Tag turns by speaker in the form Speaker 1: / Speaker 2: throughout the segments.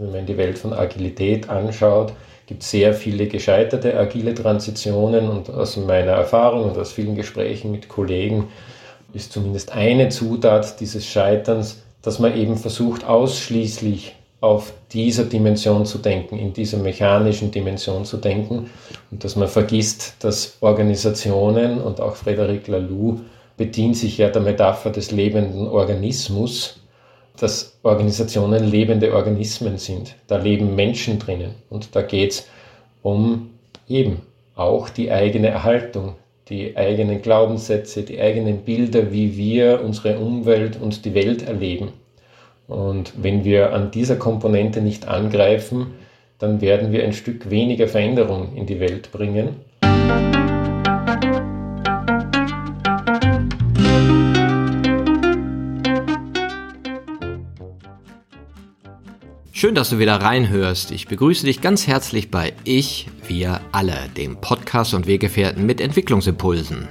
Speaker 1: Wenn man die Welt von Agilität anschaut, gibt es sehr viele gescheiterte agile Transitionen und aus meiner Erfahrung und aus vielen Gesprächen mit Kollegen ist zumindest eine Zutat dieses Scheiterns, dass man eben versucht, ausschließlich auf dieser Dimension zu denken, in dieser mechanischen Dimension zu denken und dass man vergisst, dass Organisationen und auch Frederic Laloux bedient sich ja der Metapher des lebenden Organismus, dass Organisationen lebende Organismen sind. Da leben Menschen drinnen und da geht es um eben auch die eigene Erhaltung, die eigenen Glaubenssätze, die eigenen Bilder, wie wir unsere Umwelt und die Welt erleben. Und wenn wir an dieser Komponente nicht angreifen, dann werden wir ein Stück weniger Veränderung in die Welt bringen.
Speaker 2: Schön, dass du wieder reinhörst. Ich begrüße dich ganz herzlich bei Ich, wir alle, dem Podcast und Weggefährten mit Entwicklungsimpulsen.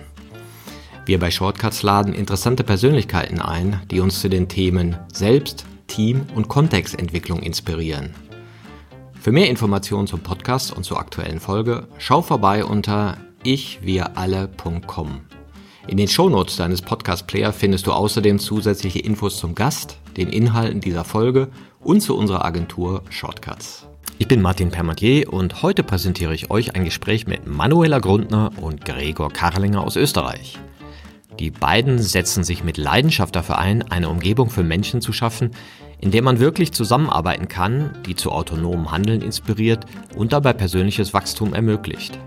Speaker 2: Wir bei Shortcuts laden interessante Persönlichkeiten ein, die uns zu den Themen Selbst, Team und Kontextentwicklung inspirieren. Für mehr Informationen zum Podcast und zur aktuellen Folge schau vorbei unter ichwiralle.com. In den Shownotes deines Podcast-Player findest du außerdem zusätzliche Infos zum Gast, den Inhalten dieser Folge und zu unserer Agentur Shortcuts. Ich bin Martin Permatier und heute präsentiere ich euch ein Gespräch mit Manuela Grundner und Gregor Karlinger aus Österreich. Die beiden setzen sich mit Leidenschaft dafür ein, eine Umgebung für Menschen zu schaffen, in der man wirklich zusammenarbeiten kann, die zu autonomem Handeln inspiriert und dabei persönliches Wachstum ermöglicht.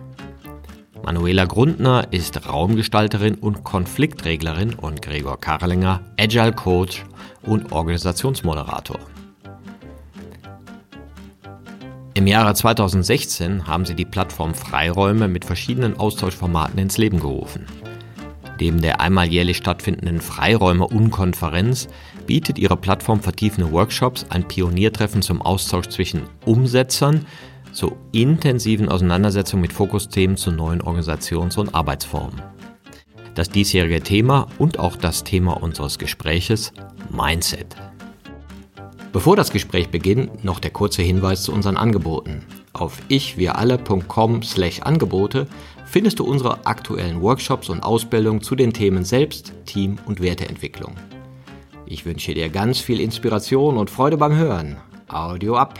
Speaker 2: Manuela Grundner ist Raumgestalterin und Konfliktreglerin und Gregor Karlinger Agile Coach und Organisationsmoderator. Im Jahre 2016 haben sie die Plattform Freiräume mit verschiedenen Austauschformaten ins Leben gerufen. Neben der einmal jährlich stattfindenden Freiräume-Unkonferenz bietet ihre Plattform vertiefende Workshops, ein Pioniertreffen zum Austausch zwischen Umsetzern zur intensiven Auseinandersetzung mit Fokusthemen zu neuen Organisations- und Arbeitsformen. Das diesjährige Thema und auch das Thema unseres Gespräches Mindset. Bevor das Gespräch beginnt, noch der kurze Hinweis zu unseren Angeboten. Auf ichwiralle.com/angebote findest du unsere aktuellen Workshops und Ausbildungen zu den Themen Selbst, Team und Werteentwicklung. Ich wünsche dir ganz viel Inspiration und Freude beim Hören. Audio ab.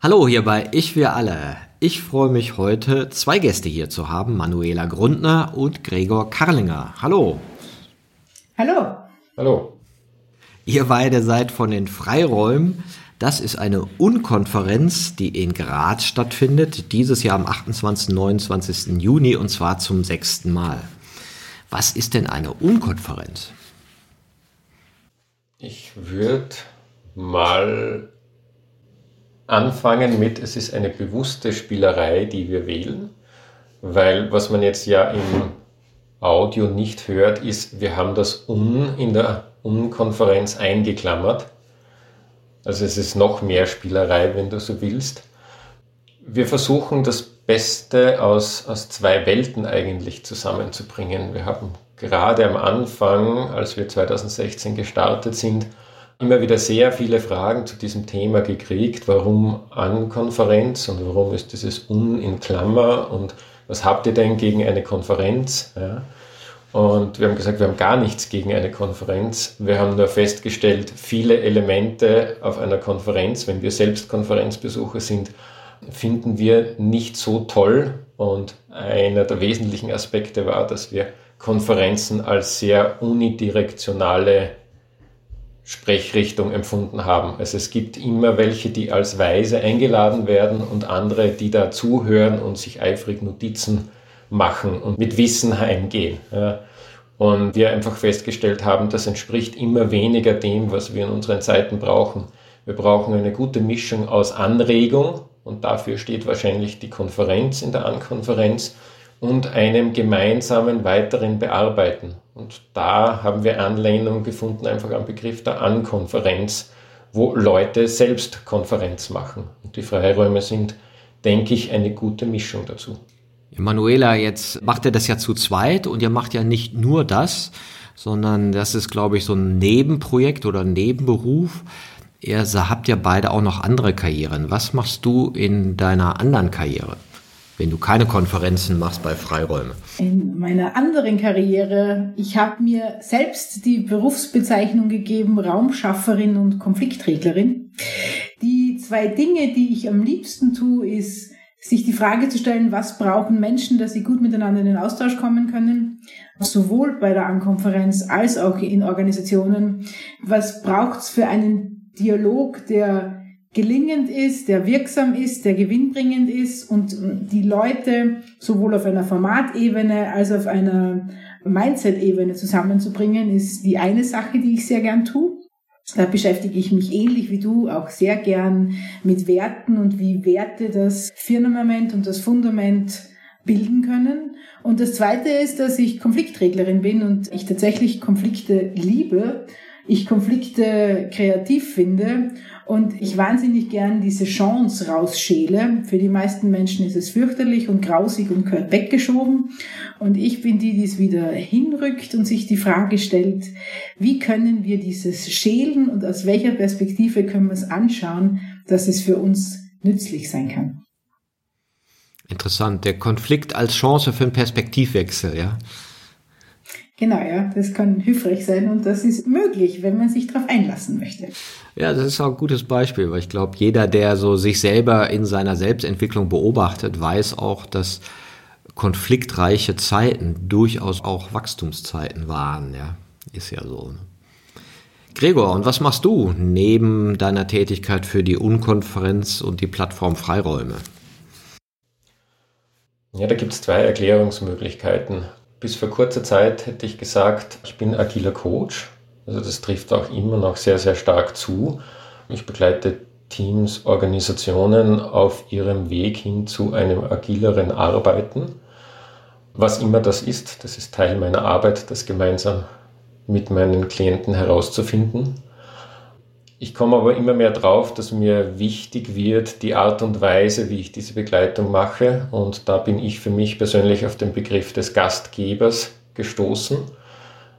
Speaker 2: Hallo hier bei Ich wir alle. Ich freue mich heute, zwei Gäste hier zu haben, Manuela Grundner und Gregor Karlinger. Hallo.
Speaker 3: Hallo.
Speaker 1: Hallo.
Speaker 2: Ihr beide seid von den Freiräumen. Das ist eine Unkonferenz, die in Graz stattfindet, dieses Jahr am 28. und 29. Juni und zwar zum sechsten Mal. Was ist denn eine Unkonferenz?
Speaker 1: Ich würde mal anfangen mit, es ist eine bewusste Spielerei, die wir wählen, weil was man jetzt ja im Audio nicht hört, ist, wir haben das Un in der Un-Konferenz eingeklammert. Also es ist noch mehr Spielerei, wenn du so willst. Wir versuchen das Beste aus, aus zwei Welten eigentlich zusammenzubringen. Wir haben gerade am Anfang, als wir 2016 gestartet sind, immer wieder sehr viele Fragen zu diesem Thema gekriegt. Warum an Konferenz und warum ist dieses Un in Klammer und was habt ihr denn gegen eine Konferenz? Ja. Und wir haben gesagt, wir haben gar nichts gegen eine Konferenz. Wir haben nur festgestellt, viele Elemente auf einer Konferenz, wenn wir selbst Konferenzbesucher sind, finden wir nicht so toll. Und einer der wesentlichen Aspekte war, dass wir Konferenzen als sehr unidirektionale Sprechrichtung empfunden haben. Also es gibt immer welche, die als Weise eingeladen werden und andere, die da zuhören und sich eifrig Notizen machen und mit Wissen heimgehen. Ja. Und wir einfach festgestellt haben, das entspricht immer weniger dem, was wir in unseren Zeiten brauchen. Wir brauchen eine gute Mischung aus Anregung und dafür steht wahrscheinlich die Konferenz in der Ankonferenz und einem gemeinsamen weiteren Bearbeiten. Und da haben wir Anlehnung gefunden einfach am Begriff der Ankonferenz, wo Leute selbst Konferenz machen. Und die Freiräume sind, denke ich, eine gute Mischung dazu.
Speaker 2: Manuela, jetzt macht er das ja zu zweit und ihr macht ja nicht nur das, sondern das ist, glaube ich, so ein Nebenprojekt oder Nebenberuf. Ihr habt ja beide auch noch andere Karrieren. Was machst du in deiner anderen Karriere, wenn du keine Konferenzen machst bei Freiräume?
Speaker 3: In meiner anderen Karriere, ich habe mir selbst die Berufsbezeichnung gegeben, Raumschafferin und Konfliktreglerin. Die zwei Dinge, die ich am liebsten tue, ist sich die Frage zu stellen, was brauchen Menschen, dass sie gut miteinander in den Austausch kommen können, sowohl bei der Ankonferenz als auch in Organisationen. Was braucht's für einen Dialog, der gelingend ist, der wirksam ist, der gewinnbringend ist und die Leute sowohl auf einer Formatebene als auf einer Mindset-Ebene zusammenzubringen, ist die eine Sache, die ich sehr gern tue. Da beschäftige ich mich ähnlich wie du auch sehr gern mit Werten und wie Werte das Firmament und das Fundament bilden können. Und das Zweite ist, dass ich Konfliktreglerin bin und ich tatsächlich Konflikte liebe, ich Konflikte kreativ finde und ich wahnsinnig gern diese Chance rausschäle. Für die meisten Menschen ist es fürchterlich und grausig und gehört weggeschoben. Und ich bin die, die es wieder hinrückt und sich die Frage stellt, wie können wir dieses schälen und aus welcher Perspektive können wir es anschauen, dass es für uns nützlich sein kann.
Speaker 2: Interessant. Der Konflikt als Chance für einen Perspektivwechsel, ja.
Speaker 3: Genau, ja, das kann hilfreich sein und das ist möglich, wenn man sich darauf einlassen möchte.
Speaker 2: Ja, das ist auch ein gutes Beispiel, weil ich glaube, jeder, der so sich selber in seiner Selbstentwicklung beobachtet, weiß auch, dass konfliktreiche Zeiten durchaus auch Wachstumszeiten waren, ja. Ist ja so. Ne? Gregor, und was machst du neben deiner Tätigkeit für die Unkonferenz und die Plattform Freiräume?
Speaker 1: Ja, da gibt es zwei Erklärungsmöglichkeiten. Bis vor kurzer Zeit hätte ich gesagt, ich bin agiler Coach. Also das trifft auch immer noch sehr, sehr stark zu. Ich begleite Teams, Organisationen auf ihrem Weg hin zu einem agileren Arbeiten. Was immer das ist, das ist Teil meiner Arbeit, das gemeinsam mit meinen Klienten herauszufinden. Ich komme aber immer mehr drauf, dass mir wichtig wird die Art und Weise, wie ich diese Begleitung mache. Und da bin ich für mich persönlich auf den Begriff des Gastgebers gestoßen.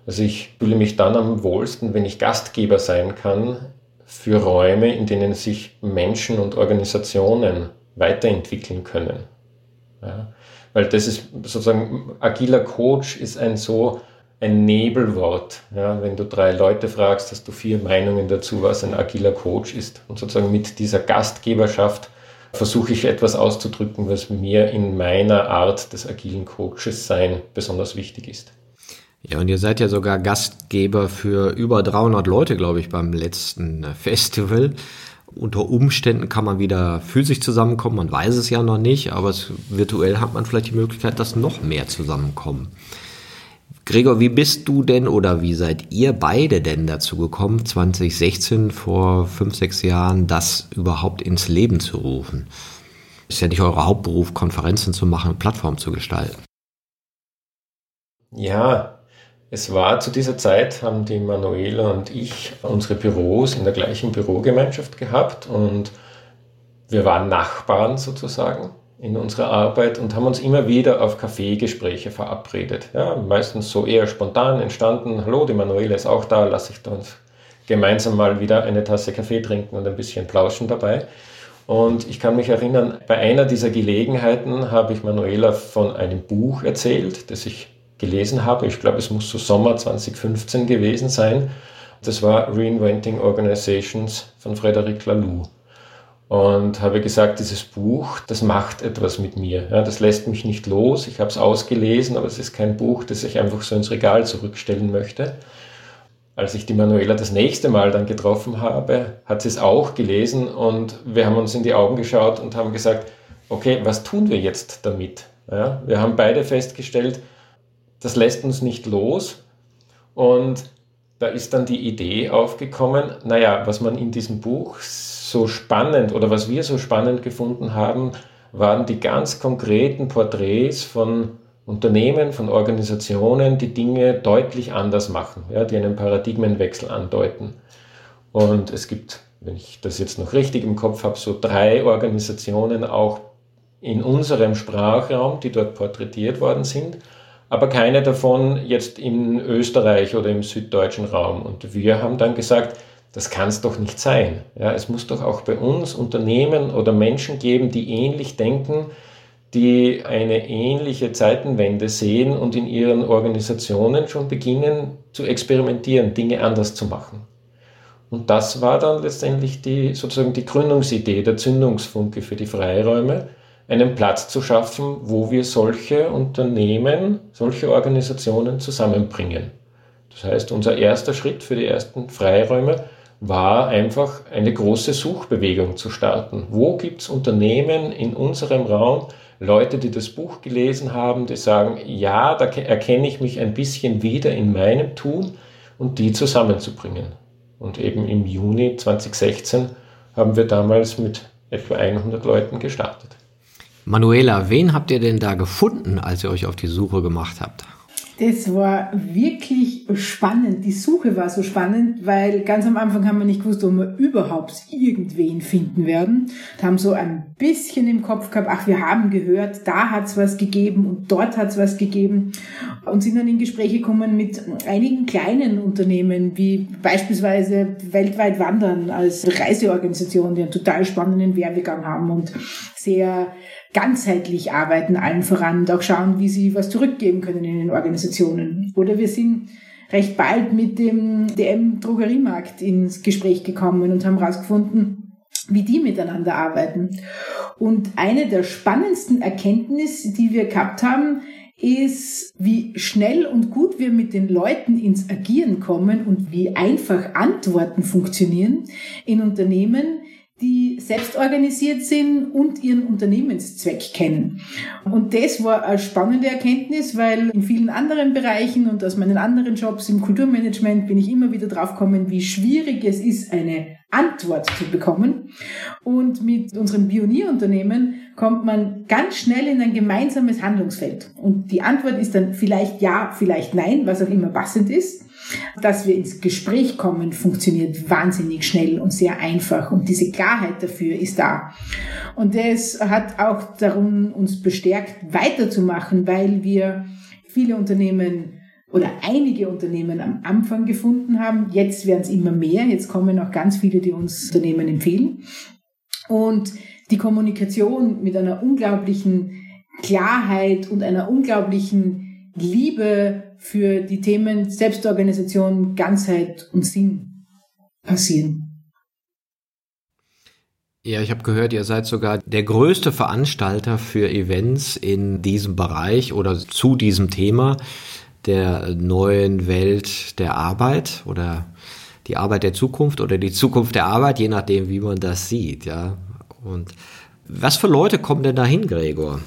Speaker 1: Also ich fühle mich dann am wohlsten, wenn ich Gastgeber sein kann für Räume, in denen sich Menschen und Organisationen weiterentwickeln können. Ja, weil das ist sozusagen, agiler Coach ist ein so ein Nebelwort. Ja, wenn du drei Leute fragst, hast du vier Meinungen dazu, was ein agiler Coach ist. Und sozusagen mit dieser Gastgeberschaft versuche ich etwas auszudrücken, was mir in meiner Art des agilen Coaches sein besonders wichtig ist.
Speaker 2: Ja, und ihr seid ja sogar Gastgeber für über 300 Leute, glaube ich, beim letzten Festival. Unter Umständen kann man wieder physisch zusammenkommen, man weiß es ja noch nicht, aber virtuell hat man vielleicht die Möglichkeit, dass noch mehr zusammenkommen. Gregor, wie bist du denn oder wie seid ihr beide denn dazu gekommen, 2016 vor fünf, sechs Jahren das überhaupt ins Leben zu rufen? Ist ja nicht euer Hauptberuf, Konferenzen zu machen, Plattformen zu gestalten.
Speaker 1: Ja, es war zu dieser Zeit, haben die Manuela und ich unsere Büros in der gleichen Bürogemeinschaft gehabt und wir waren Nachbarn sozusagen in unserer Arbeit und haben uns immer wieder auf Kaffeegespräche verabredet. Ja, meistens so eher spontan entstanden. Hallo, die Manuela ist auch da, lass ich uns gemeinsam mal wieder eine Tasse Kaffee trinken und ein bisschen plauschen dabei. Und ich kann mich erinnern, bei einer dieser Gelegenheiten habe ich Manuela von einem Buch erzählt, das ich gelesen habe. Ich glaube, es muss so Sommer 2015 gewesen sein. Das war Reinventing Organizations von Frederic Laloux und habe gesagt, dieses Buch, das macht etwas mit mir. Ja, das lässt mich nicht los. Ich habe es ausgelesen, aber es ist kein Buch, das ich einfach so ins Regal zurückstellen möchte. Als ich die Manuela das nächste Mal dann getroffen habe, hat sie es auch gelesen und wir haben uns in die Augen geschaut und haben gesagt, okay, was tun wir jetzt damit? Ja, wir haben beide festgestellt, das lässt uns nicht los und da ist dann die Idee aufgekommen, naja, was man in diesem Buch so spannend oder was wir so spannend gefunden haben, waren die ganz konkreten Porträts von Unternehmen, von Organisationen, die Dinge deutlich anders machen, ja, die einen Paradigmenwechsel andeuten. Und es gibt, wenn ich das jetzt noch richtig im Kopf habe, so drei Organisationen auch in unserem Sprachraum, die dort porträtiert worden sind, aber keine davon jetzt in Österreich oder im süddeutschen Raum. Und wir haben dann gesagt, das kann es doch nicht sein. Ja, es muss doch auch bei uns Unternehmen oder Menschen geben, die ähnlich denken, die eine ähnliche Zeitenwende sehen und in ihren Organisationen schon beginnen zu experimentieren, Dinge anders zu machen. Und das war dann letztendlich die, sozusagen die Gründungsidee, der Zündungsfunke für die Freiräume, einen Platz zu schaffen, wo wir solche Unternehmen, solche Organisationen zusammenbringen. Das heißt, unser erster Schritt für die ersten Freiräume war einfach eine große Suchbewegung zu starten. Wo gibt es Unternehmen in unserem Raum, Leute, die das Buch gelesen haben, die sagen, ja, da erkenne ich mich ein bisschen wieder in meinem Tun und die zusammenzubringen. Und eben im Juni 2016 haben wir damals mit etwa 100 Leuten gestartet.
Speaker 2: Manuela, wen habt ihr denn da gefunden, als ihr euch auf die Suche gemacht habt?
Speaker 3: Das war wirklich spannend. Die Suche war so spannend, weil ganz am Anfang haben wir nicht gewusst, ob wir überhaupt irgendwen finden werden. Wir haben so ein bisschen im Kopf gehabt, ach, wir haben gehört, da hat's was gegeben und dort hat's was gegeben und sind dann in Gespräche gekommen mit einigen kleinen Unternehmen, wie beispielsweise Weltweit Wandern als Reiseorganisation, die einen total spannenden Werbegang haben und sehr ganzheitlich arbeiten, allen voran und auch schauen, wie sie was zurückgeben können in den Organisationen. Oder wir sind recht bald mit dem DM-Drogeriemarkt ins Gespräch gekommen und haben herausgefunden, wie die miteinander arbeiten. Und eine der spannendsten Erkenntnisse, die wir gehabt haben, ist, wie schnell und gut wir mit den Leuten ins Agieren kommen und wie einfach Antworten funktionieren in Unternehmen, die selbst organisiert sind und ihren Unternehmenszweck kennen. Und das war eine spannende Erkenntnis, weil in vielen anderen Bereichen und aus meinen anderen Jobs im Kulturmanagement bin ich immer wieder draufgekommen, wie schwierig es ist, eine Antwort zu bekommen. Und mit unserem Pionierunternehmen kommt man ganz schnell in ein gemeinsames Handlungsfeld. Und die Antwort ist dann vielleicht ja, vielleicht nein, was auch immer passend ist. Dass wir ins Gespräch kommen, funktioniert wahnsinnig schnell und sehr einfach und diese Klarheit dafür ist da. Und das hat auch darum uns bestärkt, weiterzumachen, weil wir viele Unternehmen oder einige Unternehmen am Anfang gefunden haben. Jetzt werden es immer mehr. Jetzt kommen auch ganz viele, die uns Unternehmen empfehlen. Und die Kommunikation mit einer unglaublichen Klarheit und einer unglaublichen Liebe für die Themen Selbstorganisation, Ganzheit und Sinn passieren.
Speaker 2: Ja, ich habe gehört, ihr seid sogar der größte Veranstalter für Events in diesem Bereich oder zu diesem Thema der neuen Welt der Arbeit oder die Arbeit der Zukunft oder die Zukunft der Arbeit, je nachdem, wie man das sieht, ja. Und was für Leute kommen denn dahin, Gregor?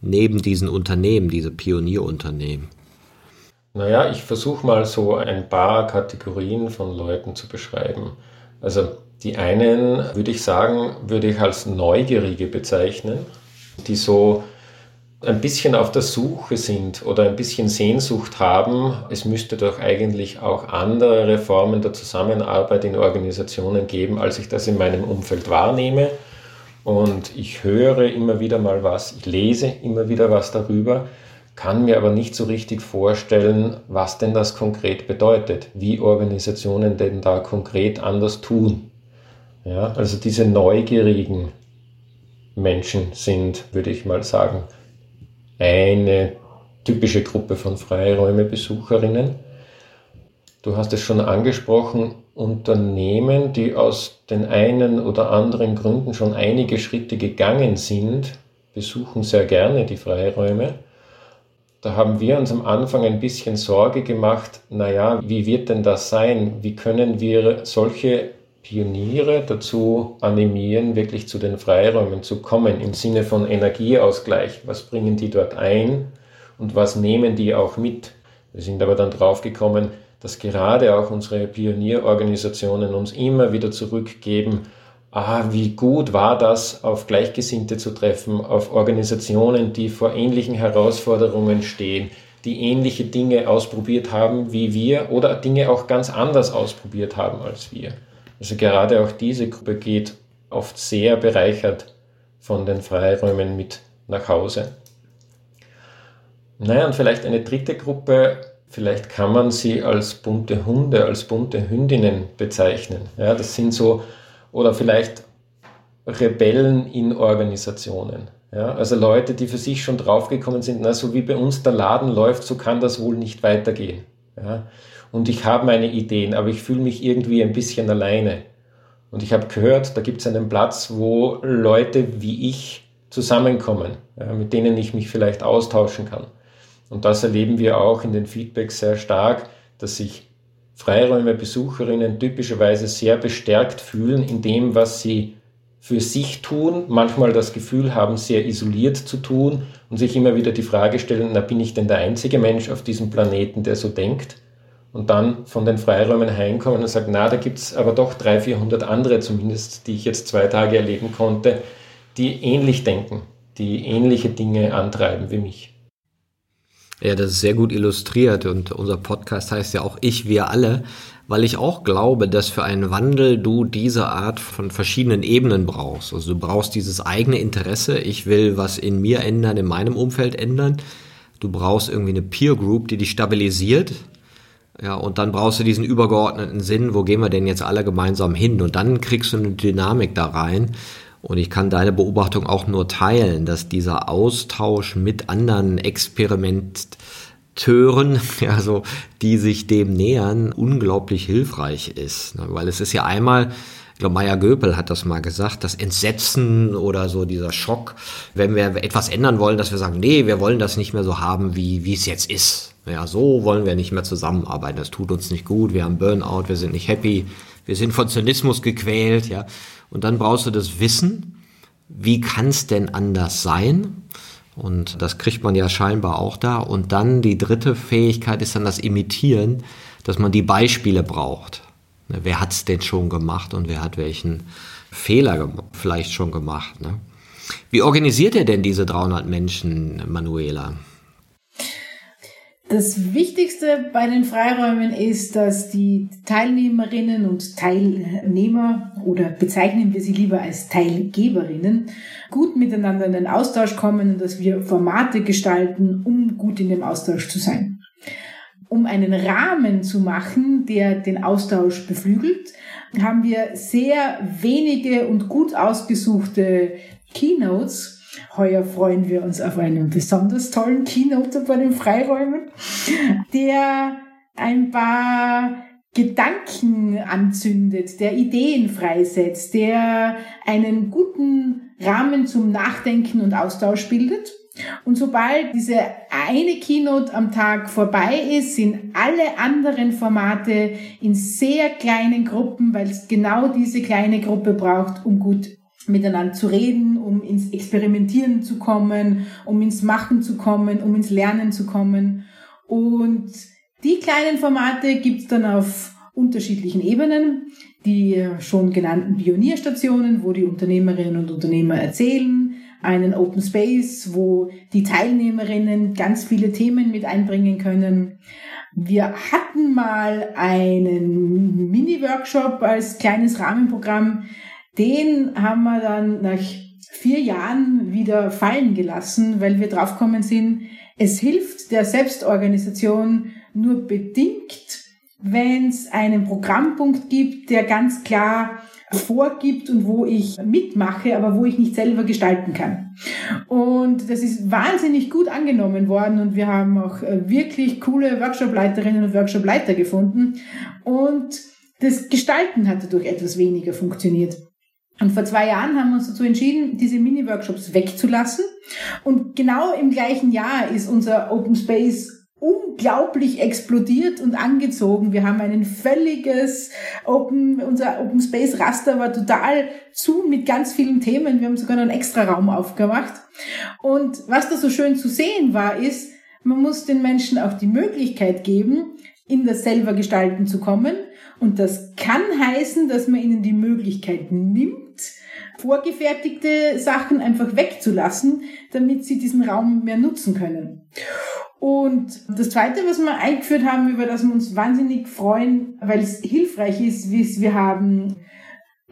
Speaker 2: Neben diesen Unternehmen, diese Pionierunternehmen?
Speaker 1: Naja, ich versuche mal so ein paar Kategorien von Leuten zu beschreiben. Also die einen, würde ich sagen, würde ich als Neugierige bezeichnen, die so ein bisschen auf der Suche sind oder ein bisschen Sehnsucht haben, es müsste doch eigentlich auch andere Formen der Zusammenarbeit in Organisationen geben, als ich das in meinem Umfeld wahrnehme. Und ich höre immer wieder mal was, ich lese immer wieder was darüber kann mir aber nicht so richtig vorstellen, was denn das konkret bedeutet, wie Organisationen denn da konkret anders tun. Ja, also diese neugierigen Menschen sind, würde ich mal sagen, eine typische Gruppe von Freiräumebesucherinnen. Du hast es schon angesprochen, Unternehmen, die aus den einen oder anderen Gründen schon einige Schritte gegangen sind, besuchen sehr gerne die Freiräume da haben wir uns am Anfang ein bisschen Sorge gemacht, naja, wie wird denn das sein? Wie können wir solche Pioniere dazu animieren, wirklich zu den Freiräumen zu kommen im Sinne von Energieausgleich? Was bringen die dort ein und was nehmen die auch mit? Wir sind aber dann draufgekommen, dass gerade auch unsere Pionierorganisationen uns immer wieder zurückgeben, ah, wie gut war das, auf Gleichgesinnte zu treffen, auf Organisationen, die vor ähnlichen Herausforderungen stehen, die ähnliche Dinge ausprobiert haben wie wir oder Dinge auch ganz anders ausprobiert haben als wir. Also gerade auch diese Gruppe geht oft sehr bereichert von den Freiräumen mit nach Hause. Naja, und vielleicht eine dritte Gruppe, vielleicht kann man sie als bunte Hunde, als bunte Hündinnen bezeichnen. Ja, das sind so, oder vielleicht Rebellen in Organisationen. Ja, also Leute, die für sich schon draufgekommen sind, na, so wie bei uns der Laden läuft, so kann das wohl nicht weitergehen. Ja, und ich habe meine Ideen, aber ich fühle mich irgendwie ein bisschen alleine. Und ich habe gehört, da gibt es einen Platz, wo Leute wie ich zusammenkommen, ja, mit denen ich mich vielleicht austauschen kann. Und das erleben wir auch in den Feedbacks sehr stark, dass sich Freiräume Besucherinnen typischerweise sehr bestärkt fühlen in dem, was sie für sich tun, manchmal das Gefühl haben, sehr isoliert zu tun und sich immer wieder die Frage stellen, na bin ich denn der einzige Mensch auf diesem Planeten, der so denkt? Und dann von den Freiräumen heimkommen und sagen, na, da gibt es aber doch 300, 400 andere zumindest, die ich jetzt zwei Tage erleben konnte, die ähnlich denken, die ähnliche Dinge antreiben wie mich.
Speaker 2: Ja, das ist sehr gut illustriert und unser Podcast heißt ja auch Ich, wir alle, weil ich auch glaube, dass für einen Wandel du diese Art von verschiedenen Ebenen brauchst. Also du brauchst dieses eigene Interesse, ich will was in mir ändern, in meinem Umfeld ändern. Du brauchst irgendwie eine Peer Group, die dich stabilisiert. Ja, und dann brauchst du diesen übergeordneten Sinn, wo gehen wir denn jetzt alle gemeinsam hin? Und dann kriegst du eine Dynamik da rein. Und ich kann deine Beobachtung auch nur teilen, dass dieser Austausch mit anderen Experimenteuren, also die sich dem nähern, unglaublich hilfreich ist. Weil es ist ja einmal, ich glaube, Maya Göpel hat das mal gesagt, das Entsetzen oder so dieser Schock, wenn wir etwas ändern wollen, dass wir sagen, nee, wir wollen das nicht mehr so haben, wie, wie es jetzt ist. Ja, so wollen wir nicht mehr zusammenarbeiten. Das tut uns nicht gut. Wir haben Burnout, wir sind nicht happy, wir sind von Zynismus gequält, ja. Und dann brauchst du das Wissen, wie kann es denn anders sein? Und das kriegt man ja scheinbar auch da. Und dann die dritte Fähigkeit ist dann das Imitieren, dass man die Beispiele braucht. Ne, wer hat es denn schon gemacht und wer hat welchen Fehler vielleicht schon gemacht? Ne? Wie organisiert er denn diese 300 Menschen, Manuela?
Speaker 3: Das Wichtigste bei den Freiräumen ist, dass die Teilnehmerinnen und Teilnehmer oder bezeichnen wir sie lieber als Teilgeberinnen gut miteinander in den Austausch kommen und dass wir Formate gestalten, um gut in dem Austausch zu sein. Um einen Rahmen zu machen, der den Austausch beflügelt, haben wir sehr wenige und gut ausgesuchte Keynotes Heuer freuen wir uns auf einen besonders tollen Keynote bei den Freiräumen, der ein paar Gedanken anzündet, der Ideen freisetzt, der einen guten Rahmen zum Nachdenken und Austausch bildet. Und sobald diese eine Keynote am Tag vorbei ist, sind alle anderen Formate in sehr kleinen Gruppen, weil es genau diese kleine Gruppe braucht, um gut miteinander zu reden, um ins Experimentieren zu kommen, um ins Machen zu kommen, um ins Lernen zu kommen. Und die kleinen Formate gibt's dann auf unterschiedlichen Ebenen. Die schon genannten Pionierstationen, wo die Unternehmerinnen und Unternehmer erzählen, einen Open Space, wo die Teilnehmerinnen ganz viele Themen mit einbringen können. Wir hatten mal einen Mini-Workshop als kleines Rahmenprogramm, den haben wir dann nach vier Jahren wieder fallen gelassen, weil wir draufgekommen sind, es hilft der Selbstorganisation nur bedingt, wenn es einen Programmpunkt gibt, der ganz klar vorgibt und wo ich mitmache, aber wo ich nicht selber gestalten kann. Und das ist wahnsinnig gut angenommen worden und wir haben auch äh, wirklich coole Workshopleiterinnen und Workshopleiter gefunden und das Gestalten hat dadurch etwas weniger funktioniert. Und vor zwei Jahren haben wir uns dazu entschieden, diese Mini-Workshops wegzulassen. Und genau im gleichen Jahr ist unser Open Space unglaublich explodiert und angezogen. Wir haben ein völliges Open, unser Open Space Raster war total zu mit ganz vielen Themen. Wir haben sogar einen extra Raum aufgemacht. Und was da so schön zu sehen war, ist, man muss den Menschen auch die Möglichkeit geben, in das selber gestalten zu kommen. Und das kann heißen, dass man ihnen die Möglichkeit nimmt, vorgefertigte Sachen einfach wegzulassen, damit sie diesen Raum mehr nutzen können. Und das Zweite, was wir eingeführt haben, über das wir uns wahnsinnig freuen, weil es hilfreich ist, ist, wir haben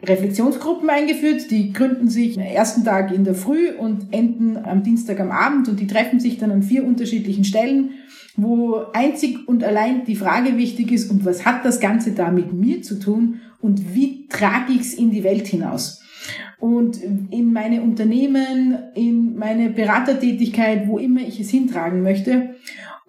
Speaker 3: Reflexionsgruppen eingeführt, die gründen sich am ersten Tag in der Früh und enden am Dienstag am Abend und die treffen sich dann an vier unterschiedlichen Stellen, wo einzig und allein die Frage wichtig ist, und was hat das Ganze da mit mir zu tun und wie trage ich es in die Welt hinaus? Und in meine Unternehmen, in meine Beratertätigkeit, wo immer ich es hintragen möchte.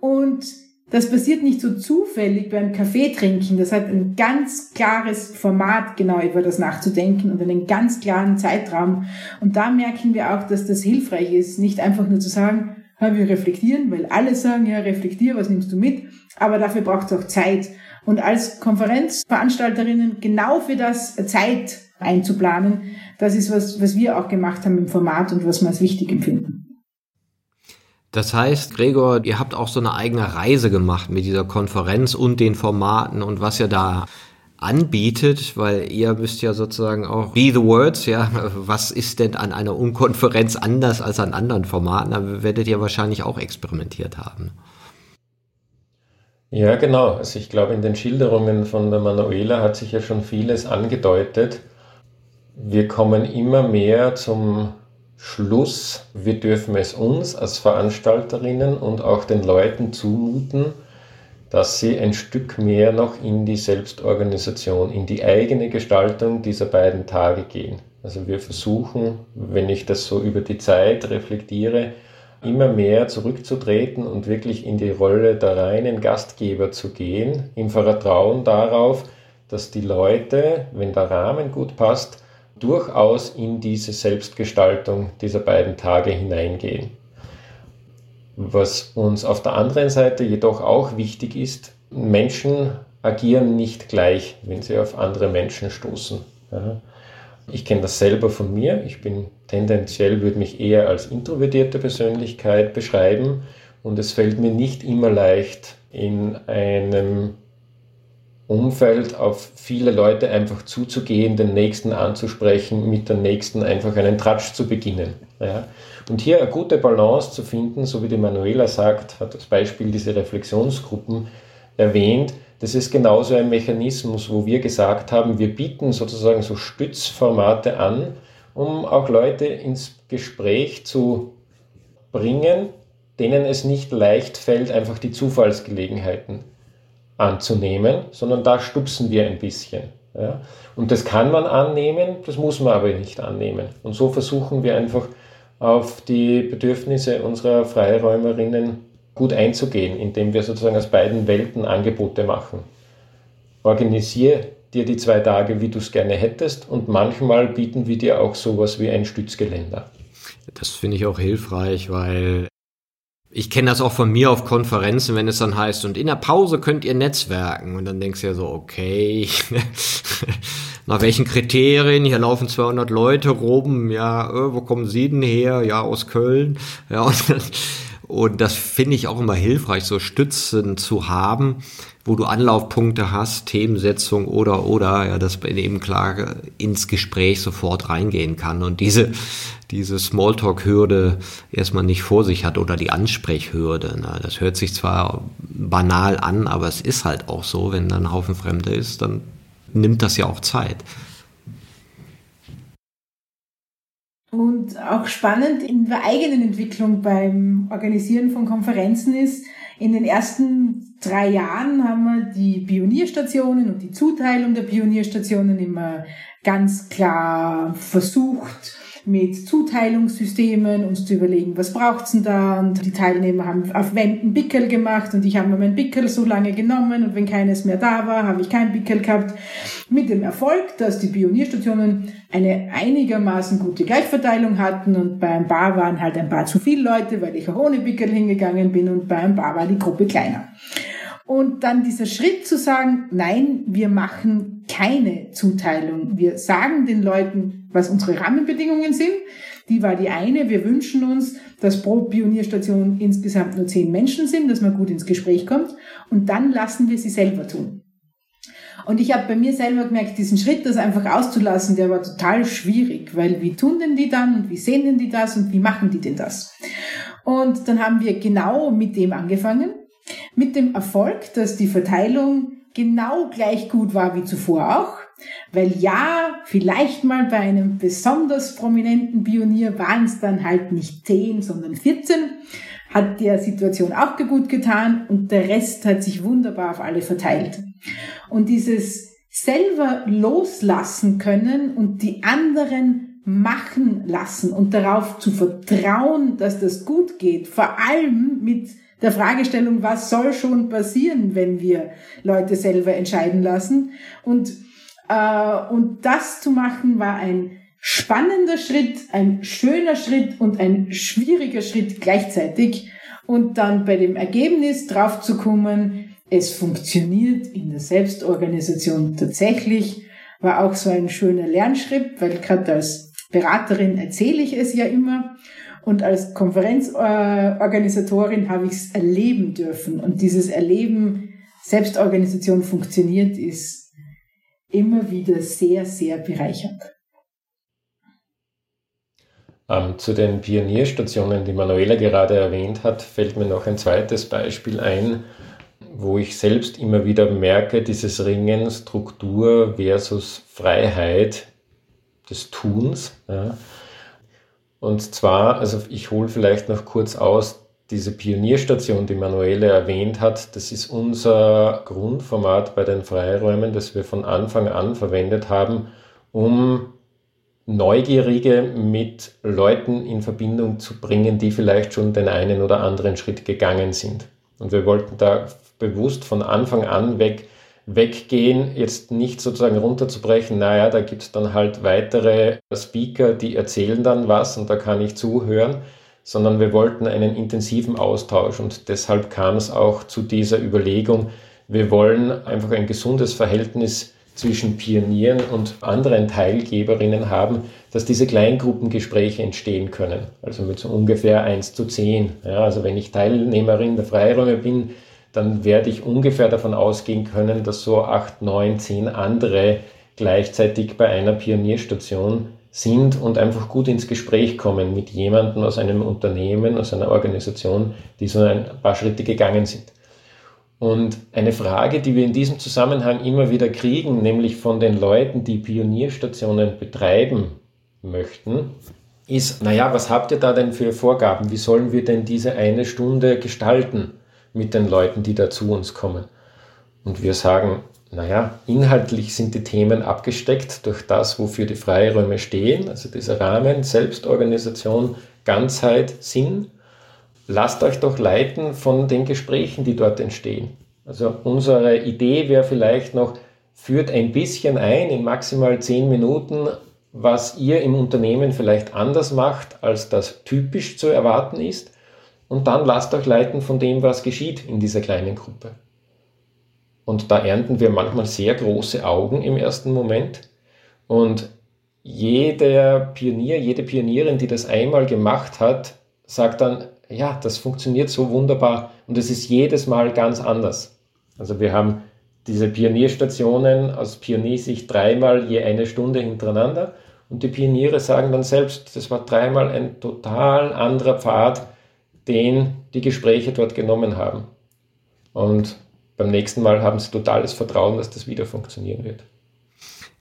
Speaker 3: Und das passiert nicht so zufällig beim Kaffee trinken. Das hat ein ganz klares Format, genau über das nachzudenken und einen ganz klaren Zeitraum. Und da merken wir auch, dass das hilfreich ist, nicht einfach nur zu sagen, wir reflektieren, weil alle sagen, ja, reflektier, was nimmst du mit? Aber dafür braucht es auch Zeit. Und als Konferenzveranstalterinnen genau für das Zeit einzuplanen, das ist was, was wir auch gemacht haben im Format und was wir als wichtig empfinden.
Speaker 2: Das heißt, Gregor, ihr habt auch so eine eigene Reise gemacht mit dieser Konferenz und den Formaten und was ihr da anbietet, weil ihr müsst ja sozusagen auch be the words, ja, was ist denn an einer Unkonferenz anders als an anderen Formaten? Da werdet ihr wahrscheinlich auch experimentiert haben.
Speaker 1: Ja, genau. Also ich glaube, in den Schilderungen von der Manuela hat sich ja schon vieles angedeutet. Wir kommen immer mehr zum Schluss, wir dürfen es uns als Veranstalterinnen und auch den Leuten zumuten, dass sie ein Stück mehr noch in die Selbstorganisation, in die eigene Gestaltung dieser beiden Tage gehen. Also wir versuchen, wenn ich das so über die Zeit reflektiere, immer mehr zurückzutreten und wirklich in die Rolle der reinen Gastgeber zu gehen, im Vertrauen darauf, dass die Leute, wenn der Rahmen gut passt, durchaus in diese Selbstgestaltung dieser beiden Tage hineingehen. Was uns auf der anderen Seite jedoch auch wichtig ist, Menschen agieren nicht gleich, wenn sie auf andere Menschen stoßen. Ich kenne das selber von mir. Ich bin tendenziell, würde mich eher als introvertierte Persönlichkeit beschreiben und es fällt mir nicht immer leicht, in einem Umfeld auf viele Leute einfach zuzugehen, den Nächsten anzusprechen, mit der Nächsten einfach einen Tratsch zu beginnen. Ja. Und hier eine gute Balance zu finden, so wie die Manuela sagt, hat das Beispiel diese Reflexionsgruppen erwähnt, das ist genauso ein Mechanismus, wo wir gesagt haben, wir bieten sozusagen so Stützformate an, um auch Leute ins Gespräch zu bringen, denen es nicht leicht fällt, einfach die Zufallsgelegenheiten anzunehmen, sondern da stupsen wir ein bisschen. Ja. Und das kann man annehmen, das muss man aber nicht annehmen. Und so versuchen wir einfach auf die Bedürfnisse unserer Freiräumerinnen gut einzugehen, indem wir sozusagen aus beiden Welten Angebote machen. Organisier dir die zwei Tage, wie du es gerne hättest, und manchmal bieten wir dir auch sowas wie ein Stützgeländer.
Speaker 2: Das finde ich auch hilfreich, weil ich kenne das auch von mir auf Konferenzen, wenn es dann heißt, und in der Pause könnt ihr netzwerken. Und dann denkst du ja so, okay, nach welchen Kriterien? Hier laufen 200 Leute rum, ja, äh, wo kommen sie denn her? Ja, aus Köln. Ja, und, und das finde ich auch immer hilfreich, so Stützen zu haben, wo du Anlaufpunkte hast, Themensetzung oder, oder, ja, dass man eben klar ins Gespräch sofort reingehen kann und diese, diese Smalltalk-Hürde erstmal nicht vor sich hat oder die Ansprechhürde. Na, das hört sich zwar banal an, aber es ist halt auch so, wenn da ein Haufen Fremde ist, dann nimmt das ja auch Zeit.
Speaker 3: Und auch spannend in der eigenen Entwicklung beim Organisieren von Konferenzen ist, in den ersten drei Jahren haben wir die Pionierstationen und die Zuteilung der Pionierstationen immer ganz klar versucht, mit Zuteilungssystemen uns zu überlegen, was braucht's denn da? Und die Teilnehmer haben auf Wänden Pickel gemacht und ich habe mir mein Pickel so lange genommen und wenn keines mehr da war, habe ich kein Pickel gehabt. Mit dem Erfolg, dass die Pionierstationen eine einigermaßen gute Gleichverteilung hatten und bei ein paar waren halt ein paar zu viele Leute, weil ich auch ohne Pickel hingegangen bin und bei ein paar war die Gruppe kleiner. Und dann dieser Schritt zu sagen, nein, wir machen keine Zuteilung. Wir sagen den Leuten, was unsere Rahmenbedingungen sind. Die war die eine. Wir wünschen uns, dass pro Pionierstation insgesamt nur zehn Menschen sind, dass man gut ins Gespräch kommt. Und dann lassen wir sie selber tun. Und ich habe bei mir selber gemerkt, diesen Schritt, das einfach auszulassen, der war total schwierig, weil wie tun denn die dann und wie sehen denn die das und wie machen die denn das? Und dann haben wir genau mit dem angefangen mit dem Erfolg, dass die Verteilung genau gleich gut war wie zuvor auch. Weil ja, vielleicht mal bei einem besonders prominenten Pionier waren es dann halt nicht 10, sondern 14, hat der Situation auch gut getan und der Rest hat sich wunderbar auf alle verteilt. Und dieses selber loslassen können und die anderen machen lassen und darauf zu vertrauen, dass das gut geht, vor allem mit der Fragestellung, was soll schon passieren, wenn wir Leute selber entscheiden lassen. Und, und das zu machen war ein spannender Schritt, ein schöner Schritt und ein schwieriger Schritt gleichzeitig. Und dann bei dem Ergebnis drauf zu kommen, es funktioniert in der Selbstorganisation tatsächlich, war auch so ein schöner Lernschritt, weil gerade als Beraterin erzähle ich es ja immer. Und als Konferenzorganisatorin habe ich es erleben dürfen. Und dieses Erleben, Selbstorganisation funktioniert, ist immer wieder sehr, sehr bereichernd.
Speaker 1: Ähm, zu den Pionierstationen, die Manuela gerade erwähnt hat, fällt mir noch ein zweites Beispiel ein, wo ich selbst immer wieder merke, dieses Ringen Struktur versus Freiheit des Tuns. Ja und zwar, also ich hole vielleicht noch kurz aus, diese Pionierstation, die Manuele erwähnt hat, das ist unser Grundformat bei den Freiräumen, das wir von Anfang an verwendet haben, um Neugierige mit Leuten in Verbindung zu bringen, die vielleicht schon den einen oder anderen Schritt gegangen sind. Und wir wollten da bewusst von Anfang an weg weggehen, jetzt nicht sozusagen runterzubrechen, naja, da gibt es dann halt weitere Speaker, die erzählen dann was und da kann ich zuhören, sondern wir wollten einen intensiven Austausch und deshalb kam es auch zu dieser Überlegung, wir wollen einfach ein gesundes Verhältnis zwischen Pionieren und anderen Teilgeberinnen haben, dass diese Kleingruppengespräche entstehen können. Also mit so ungefähr 1 zu 10. Ja, also wenn ich Teilnehmerin der Freiräume bin, dann werde ich ungefähr davon ausgehen können, dass so acht, neun, zehn andere gleichzeitig bei einer Pionierstation sind und einfach gut ins Gespräch kommen mit jemandem aus einem Unternehmen, aus einer Organisation, die so ein paar Schritte gegangen sind. Und eine Frage, die wir in diesem Zusammenhang immer wieder kriegen, nämlich von den Leuten, die Pionierstationen betreiben möchten, ist, naja, was habt ihr da denn für Vorgaben? Wie sollen wir denn diese eine Stunde gestalten? mit den Leuten, die da zu uns kommen. Und wir sagen, naja, inhaltlich sind die Themen abgesteckt durch das, wofür die Freiräume stehen, also dieser Rahmen, Selbstorganisation, Ganzheit, Sinn. Lasst euch doch leiten von den Gesprächen, die dort entstehen. Also unsere Idee wäre vielleicht noch, führt ein bisschen ein in maximal zehn Minuten, was ihr im Unternehmen vielleicht anders macht, als das typisch zu erwarten ist und dann lasst euch leiten von dem, was geschieht in dieser kleinen Gruppe. Und da ernten wir manchmal sehr große Augen im ersten Moment. Und jeder Pionier, jede Pionierin, die das einmal gemacht hat, sagt dann, ja, das funktioniert so wunderbar und es ist jedes Mal ganz anders. Also wir haben diese Pionierstationen aus Pioniersicht dreimal je eine Stunde hintereinander und die Pioniere sagen dann selbst, das war dreimal ein total anderer Pfad, den die Gespräche dort genommen haben. Und beim nächsten Mal haben sie totales Vertrauen, dass das wieder funktionieren wird.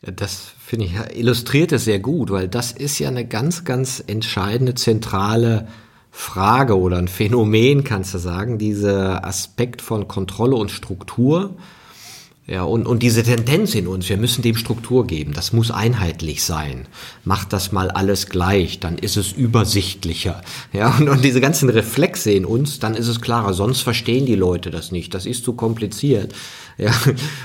Speaker 2: Das finde ich illustriert es sehr gut, weil das ist ja eine ganz, ganz entscheidende zentrale Frage oder ein Phänomen, kannst du sagen, dieser Aspekt von Kontrolle und Struktur ja, und, und diese Tendenz in uns, wir müssen dem Struktur geben, das muss einheitlich sein. Macht das mal alles gleich, dann ist es übersichtlicher. Ja, und, und diese ganzen Reflexe in uns, dann ist es klarer, sonst verstehen die Leute das nicht, das ist zu kompliziert. Ja,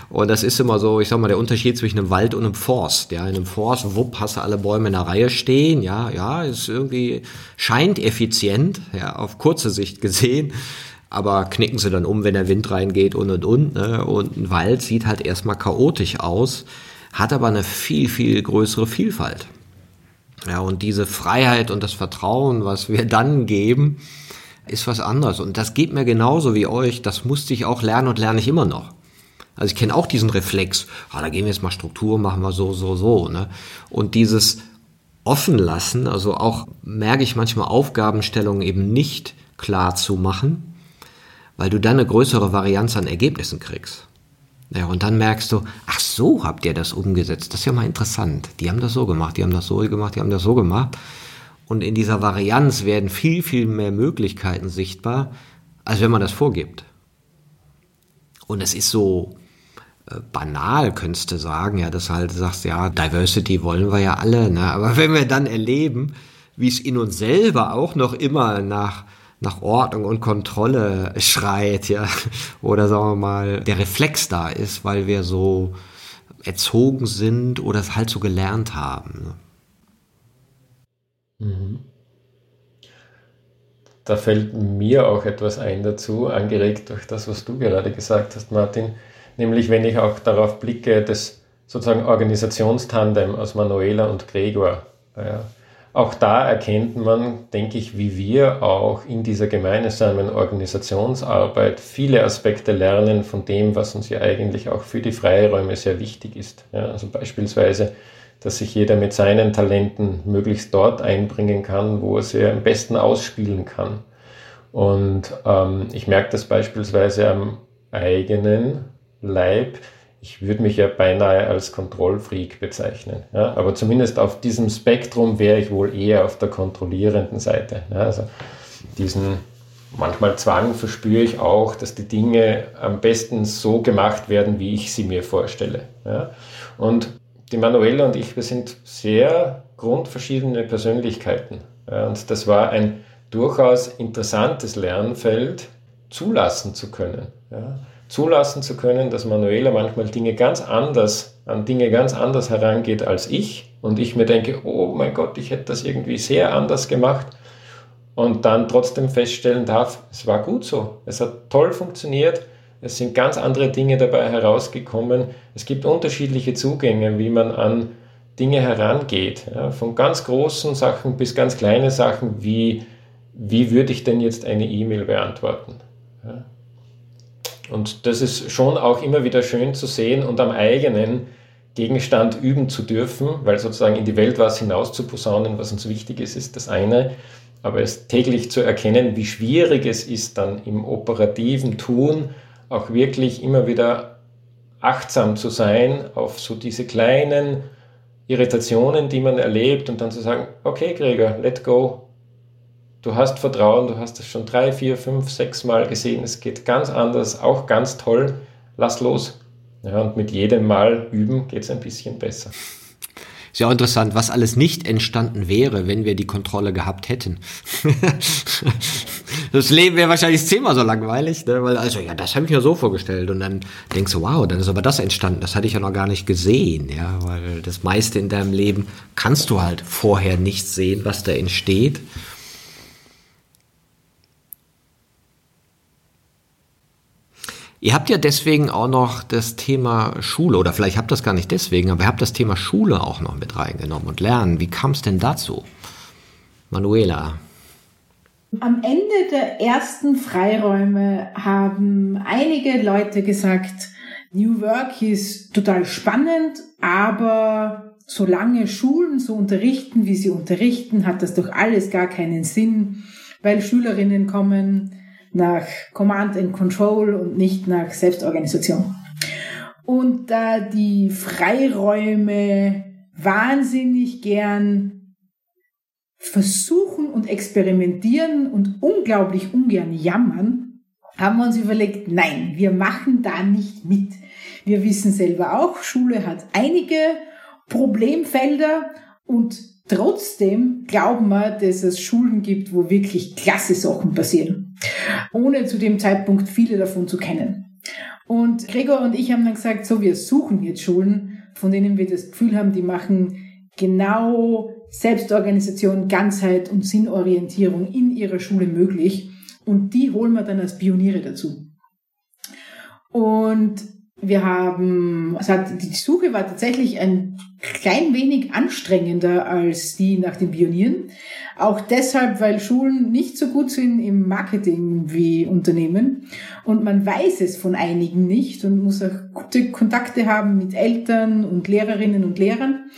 Speaker 2: und das ist immer so, ich sag mal, der Unterschied zwischen einem Wald und einem Forst. Ja, in einem Forst, wupp, hast du alle Bäume in der Reihe stehen, ja, ja, ist irgendwie, scheint effizient, ja, auf kurze Sicht gesehen aber knicken sie dann um, wenn der Wind reingeht und und und. Ne? Und ein Wald sieht halt erstmal chaotisch aus, hat aber eine viel, viel größere Vielfalt. Ja, und diese Freiheit und das Vertrauen, was wir dann geben, ist was anderes. Und das geht mir genauso wie euch. Das musste ich auch lernen und lerne ich immer noch. Also ich kenne auch diesen Reflex, ah, da gehen wir jetzt mal Struktur, machen wir so, so, so. Ne? Und dieses offen lassen, also auch merke ich manchmal Aufgabenstellungen eben nicht klar zu machen, weil du dann eine größere Varianz an Ergebnissen kriegst. Ja, und dann merkst du, ach so habt ihr das umgesetzt. Das ist ja mal interessant. Die haben das so gemacht, die haben das so gemacht, die haben das so gemacht. Und in dieser Varianz werden viel, viel mehr Möglichkeiten sichtbar, als wenn man das vorgibt. Und es ist so äh, banal, könntest du sagen, ja, dass halt sagst, ja, Diversity wollen wir ja alle, ne? aber wenn wir dann erleben, wie es in uns selber auch noch immer nach nach Ordnung und Kontrolle schreit, ja, oder sagen wir mal, der Reflex da ist, weil wir so erzogen sind oder es halt so gelernt haben.
Speaker 1: Ne? Mhm. Da fällt mir auch etwas ein dazu, angeregt durch das, was du gerade gesagt hast, Martin. Nämlich, wenn ich auch darauf blicke, das sozusagen Organisationstandem aus Manuela und Gregor. Ja, auch da erkennt man, denke ich, wie wir auch in dieser gemeinsamen Organisationsarbeit viele Aspekte lernen von dem, was uns ja eigentlich auch für die Freiräume sehr wichtig ist. Ja, also beispielsweise, dass sich jeder mit seinen Talenten möglichst dort einbringen kann, wo er sie am besten ausspielen kann. Und ähm, ich merke das beispielsweise am eigenen Leib, ich würde mich ja beinahe als Kontrollfreak bezeichnen. Ja? Aber zumindest auf diesem Spektrum wäre ich wohl eher auf der kontrollierenden Seite. Ja? Also diesen manchmal Zwang verspüre ich auch, dass die Dinge am besten so gemacht werden, wie ich sie mir vorstelle. Ja? Und die Manuela und ich, wir sind sehr grundverschiedene Persönlichkeiten. Und das war ein durchaus interessantes Lernfeld, zulassen zu können. Ja? Zulassen zu können, dass Manuela manchmal Dinge ganz anders, an Dinge ganz anders herangeht als ich. Und ich mir denke, oh mein Gott, ich hätte das irgendwie sehr anders gemacht. Und dann trotzdem feststellen darf, es war gut so, es hat toll funktioniert, es sind ganz andere Dinge dabei herausgekommen, es gibt unterschiedliche Zugänge, wie man an Dinge herangeht, ja, von ganz großen Sachen bis ganz kleine Sachen, wie, wie würde ich denn jetzt eine E-Mail beantworten? Ja. Und das ist schon auch immer wieder schön zu sehen und am eigenen Gegenstand üben zu dürfen, weil sozusagen in die Welt was hinaus zu posaunen, was uns wichtig ist, ist das eine. Aber es täglich zu erkennen, wie schwierig es ist, dann im operativen Tun auch wirklich immer wieder achtsam zu sein auf so diese kleinen Irritationen, die man erlebt und dann zu sagen, okay Gregor, let go, du hast Vertrauen, du hast es schon drei, vier, fünf, sechs Mal gesehen, es geht ganz anders, auch ganz toll, lass los. Ja, und mit jedem Mal üben geht es ein bisschen besser.
Speaker 2: Ist ja auch interessant, was alles nicht entstanden wäre, wenn wir die Kontrolle gehabt hätten. das Leben wäre wahrscheinlich zehnmal so langweilig, ne? weil also ja, das habe ich mir so vorgestellt und dann denkst du, wow, dann ist aber das entstanden, das hatte ich ja noch gar nicht gesehen, ja, weil das meiste in deinem Leben kannst du halt vorher nicht sehen, was da entsteht. Ihr habt ja deswegen auch noch das Thema Schule, oder vielleicht habt ihr das gar nicht deswegen, aber ihr habt das Thema Schule auch noch mit reingenommen und Lernen. Wie kam es denn dazu? Manuela.
Speaker 3: Am Ende der ersten Freiräume haben einige Leute gesagt, New Work ist total spannend, aber solange Schulen so unterrichten, wie sie unterrichten, hat das doch alles gar keinen Sinn, weil Schülerinnen kommen nach Command and Control und nicht nach Selbstorganisation. Und da die Freiräume wahnsinnig gern versuchen und experimentieren und unglaublich ungern jammern, haben wir uns überlegt, nein, wir machen da nicht mit. Wir wissen selber auch, Schule hat einige Problemfelder und Trotzdem glauben wir, dass es Schulen gibt, wo wirklich klasse Sachen passieren, ohne zu dem Zeitpunkt viele davon zu kennen. Und Gregor und ich haben dann gesagt, so, wir suchen jetzt Schulen, von denen wir das Gefühl haben, die machen genau Selbstorganisation, Ganzheit und Sinnorientierung in ihrer Schule möglich. Und die holen wir dann als Pioniere dazu. Und wir haben, also die Suche war tatsächlich ein klein wenig anstrengender als die nach den Pionieren. Auch deshalb, weil Schulen nicht so gut sind im Marketing wie Unternehmen. Und man weiß es von einigen nicht und muss auch gute Kontakte haben mit Eltern und Lehrerinnen und Lehrern.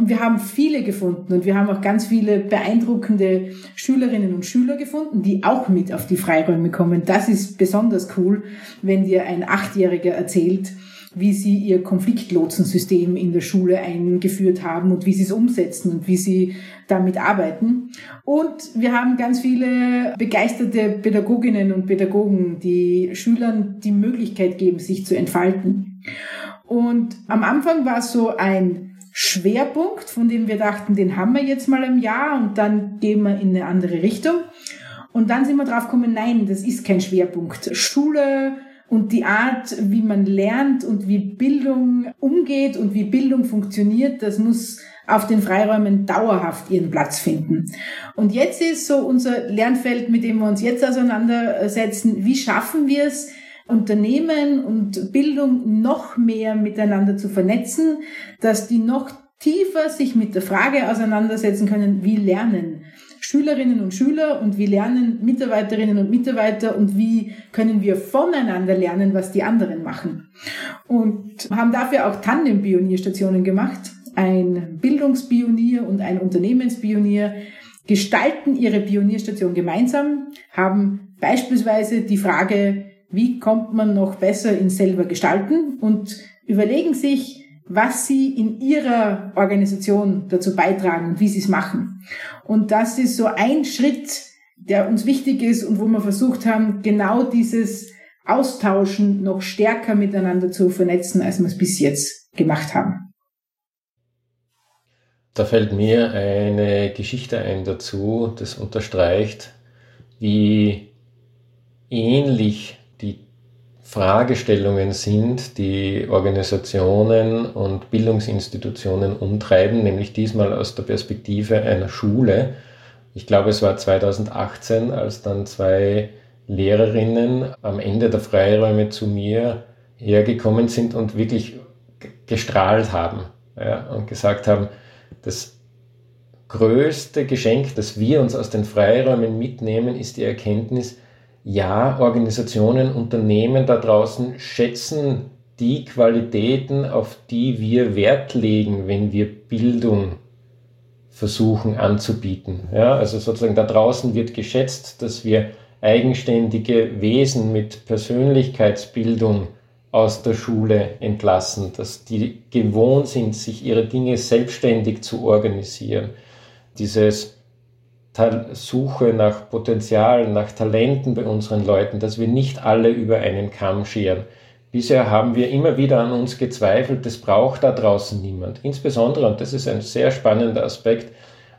Speaker 3: Und wir haben viele gefunden und wir haben auch ganz viele beeindruckende Schülerinnen und Schüler gefunden, die auch mit auf die Freiräume kommen. Das ist besonders cool, wenn dir ein Achtjähriger erzählt, wie sie ihr Konfliktlotsensystem in der Schule eingeführt haben und wie sie es umsetzen und wie sie damit arbeiten. Und wir haben ganz viele begeisterte Pädagoginnen und Pädagogen, die Schülern die Möglichkeit geben, sich zu entfalten. Und am Anfang war es so ein Schwerpunkt, von dem wir dachten, den haben wir jetzt mal im Jahr und dann gehen wir in eine andere Richtung. Und dann sind wir drauf gekommen, nein, das ist kein Schwerpunkt. Schule und die Art, wie man lernt und wie Bildung umgeht und wie Bildung funktioniert, das muss auf den Freiräumen dauerhaft ihren Platz finden. Und jetzt ist so unser Lernfeld, mit dem wir uns jetzt auseinandersetzen, wie schaffen wir es, Unternehmen und Bildung noch mehr miteinander zu vernetzen, dass die noch tiefer sich mit der Frage auseinandersetzen können, wie lernen Schülerinnen und Schüler und wie lernen Mitarbeiterinnen und Mitarbeiter und wie können wir voneinander lernen, was die anderen machen. Und haben dafür auch Tandem-Pionierstationen gemacht. Ein Bildungspionier und ein Unternehmenspionier gestalten ihre Pionierstation gemeinsam, haben beispielsweise die Frage, wie kommt man noch besser ins selber gestalten und überlegen sich, was sie in ihrer Organisation dazu beitragen und wie sie es machen. Und das ist so ein Schritt, der uns wichtig ist und wo wir versucht haben, genau dieses Austauschen noch stärker miteinander zu vernetzen, als wir es bis jetzt gemacht haben.
Speaker 1: Da fällt mir eine Geschichte ein dazu, das unterstreicht, wie ähnlich Fragestellungen sind, die Organisationen und Bildungsinstitutionen umtreiben, nämlich diesmal aus der Perspektive einer Schule. Ich glaube, es war 2018, als dann zwei Lehrerinnen am Ende der Freiräume zu mir hergekommen sind und wirklich gestrahlt haben ja, und gesagt haben, das größte Geschenk, das wir uns aus den Freiräumen mitnehmen, ist die Erkenntnis, ja, Organisationen, Unternehmen da draußen schätzen die Qualitäten, auf die wir Wert legen, wenn wir Bildung versuchen anzubieten. Ja, also sozusagen da draußen wird geschätzt, dass wir eigenständige Wesen mit Persönlichkeitsbildung aus der Schule entlassen, dass die gewohnt sind, sich ihre Dinge selbstständig zu organisieren. Dieses Suche nach Potenzial, nach Talenten bei unseren Leuten, dass wir nicht alle über einen Kamm scheren. Bisher haben wir immer wieder an uns gezweifelt, das braucht da draußen niemand. Insbesondere, und das ist ein sehr spannender Aspekt,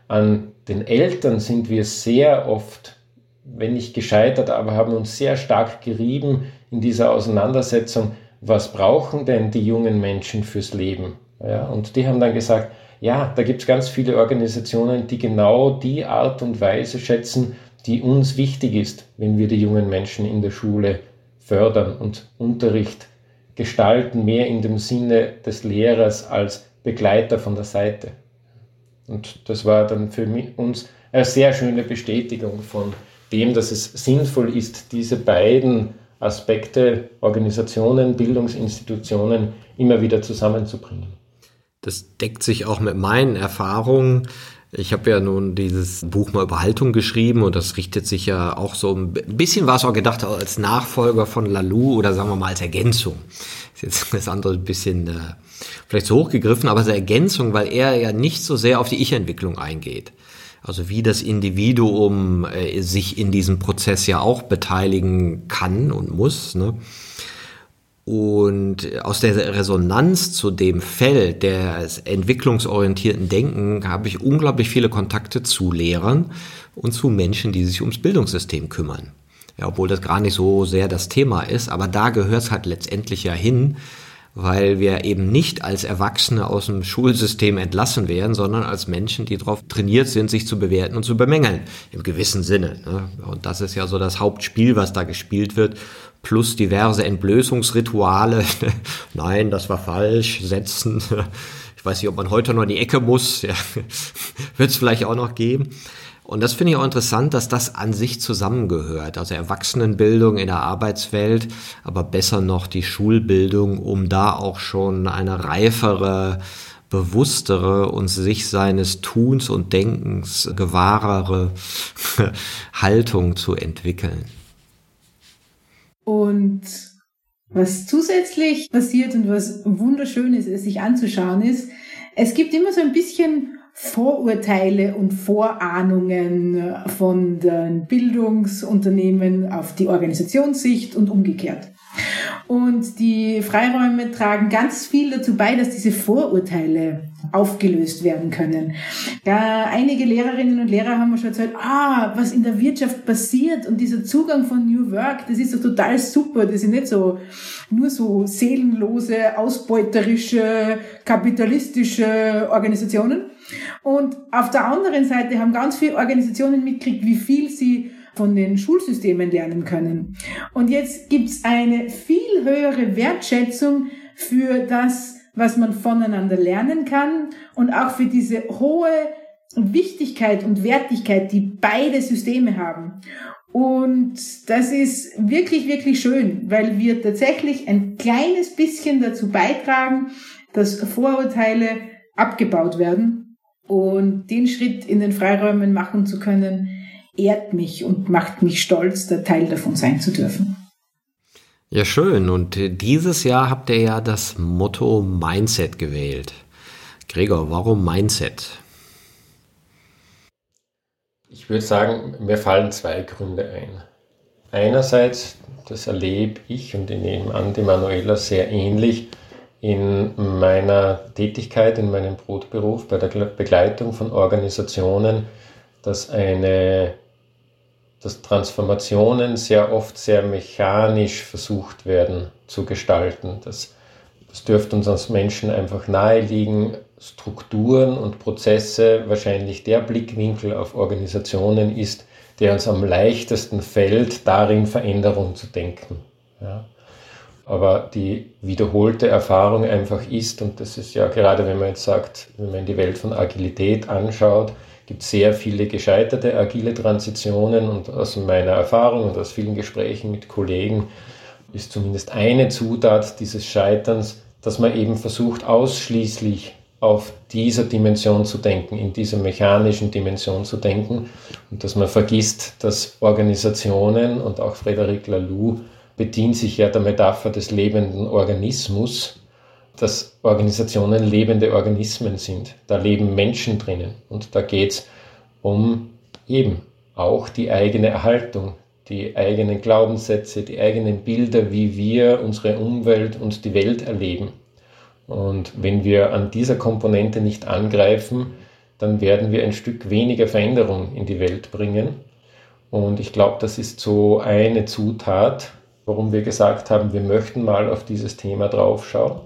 Speaker 1: an den Eltern sind wir sehr oft, wenn nicht gescheitert, aber haben uns sehr stark gerieben in dieser Auseinandersetzung, was brauchen denn die jungen Menschen fürs Leben? Ja, und die haben dann gesagt, ja, da gibt es ganz viele Organisationen, die genau die Art und Weise schätzen, die uns wichtig ist, wenn wir die jungen Menschen in der Schule fördern und Unterricht gestalten, mehr in dem Sinne des Lehrers als Begleiter von der Seite. Und das war dann für uns eine sehr schöne Bestätigung von dem, dass es sinnvoll ist, diese beiden Aspekte, Organisationen, Bildungsinstitutionen immer wieder zusammenzubringen.
Speaker 2: Das deckt sich auch mit meinen Erfahrungen. Ich habe ja nun dieses Buch mal über Haltung geschrieben und das richtet sich ja auch so ein bisschen war es auch gedacht als Nachfolger von Lalou oder sagen wir mal als Ergänzung. Ist jetzt das andere ein bisschen äh, vielleicht so hochgegriffen, aber als Ergänzung, weil er ja nicht so sehr auf die Ich-Entwicklung eingeht. Also wie das Individuum äh, sich in diesem Prozess ja auch beteiligen kann und muss. Ne? Und aus der Resonanz zu dem Feld des entwicklungsorientierten Denken habe ich unglaublich viele Kontakte zu Lehrern und zu Menschen, die sich ums Bildungssystem kümmern. Ja, obwohl das gar nicht so sehr das Thema ist, aber da gehört es halt letztendlich ja hin, weil wir eben nicht als Erwachsene aus dem Schulsystem entlassen werden, sondern als Menschen, die darauf trainiert sind, sich zu bewerten und zu bemängeln, im gewissen Sinne. Ne? Und das ist ja so das Hauptspiel, was da gespielt wird plus diverse Entblößungsrituale. Nein, das war falsch, setzen. Ich weiß nicht, ob man heute noch in die Ecke muss. Ja, Wird es vielleicht auch noch geben. Und das finde ich auch interessant, dass das an sich zusammengehört. Also Erwachsenenbildung in der Arbeitswelt, aber besser noch die Schulbildung, um da auch schon eine reifere, bewusstere und sich seines Tuns und Denkens gewahrere Haltung zu entwickeln.
Speaker 3: Und Was zusätzlich passiert und was wunderschön ist, es sich anzuschauen ist, es gibt immer so ein bisschen Vorurteile und Vorahnungen von den Bildungsunternehmen auf die Organisationssicht und umgekehrt. Und die Freiräume tragen ganz viel dazu bei, dass diese Vorurteile aufgelöst werden können. Ja, einige Lehrerinnen und Lehrer haben schon erzählt, ah, was in der Wirtschaft passiert und dieser Zugang von New Work, das ist doch total super. Das sind nicht so nur so seelenlose, ausbeuterische, kapitalistische Organisationen. Und auf der anderen Seite haben ganz viele Organisationen mitgekriegt, wie viel sie von den Schulsystemen lernen können. Und jetzt gibt's eine viel höhere Wertschätzung für das, was man voneinander lernen kann und auch für diese hohe Wichtigkeit und Wertigkeit, die beide Systeme haben. Und das ist wirklich, wirklich schön, weil wir tatsächlich ein kleines bisschen dazu beitragen, dass Vorurteile abgebaut werden. Und den Schritt in den Freiräumen machen zu können, ehrt mich und macht mich stolz, der Teil davon sein zu dürfen.
Speaker 2: Ja, schön. Und dieses Jahr habt ihr ja das Motto Mindset gewählt. Gregor, warum Mindset?
Speaker 1: Ich würde sagen, mir fallen zwei Gründe ein. Einerseits, das erlebe ich und ich nehme an, die Manuela sehr ähnlich in meiner Tätigkeit, in meinem Brotberuf bei der Begleitung von Organisationen, dass eine dass Transformationen sehr oft sehr mechanisch versucht werden zu gestalten. Das, das dürfte uns als Menschen einfach naheliegen. Strukturen und Prozesse wahrscheinlich der Blickwinkel auf Organisationen ist, der uns am leichtesten fällt, darin Veränderung zu denken. Ja. Aber die wiederholte Erfahrung einfach ist, und das ist ja gerade, wenn man jetzt sagt, wenn man die Welt von Agilität anschaut, gibt sehr viele gescheiterte agile Transitionen und aus meiner Erfahrung und aus vielen Gesprächen mit Kollegen ist zumindest eine Zutat dieses Scheiterns, dass man eben versucht, ausschließlich auf dieser Dimension zu denken, in dieser mechanischen Dimension zu denken und dass man vergisst, dass Organisationen und auch Frederic Laloux bedient sich ja der Metapher des lebenden Organismus, dass Organisationen lebende Organismen sind. Da leben Menschen drinnen und da geht es um eben auch die eigene Erhaltung, die eigenen Glaubenssätze, die eigenen Bilder, wie wir unsere Umwelt und die Welt erleben. Und wenn wir an dieser Komponente nicht angreifen, dann werden wir ein Stück weniger Veränderung in die Welt bringen. Und ich glaube, das ist so eine Zutat, warum wir gesagt haben, wir möchten mal auf dieses Thema draufschauen.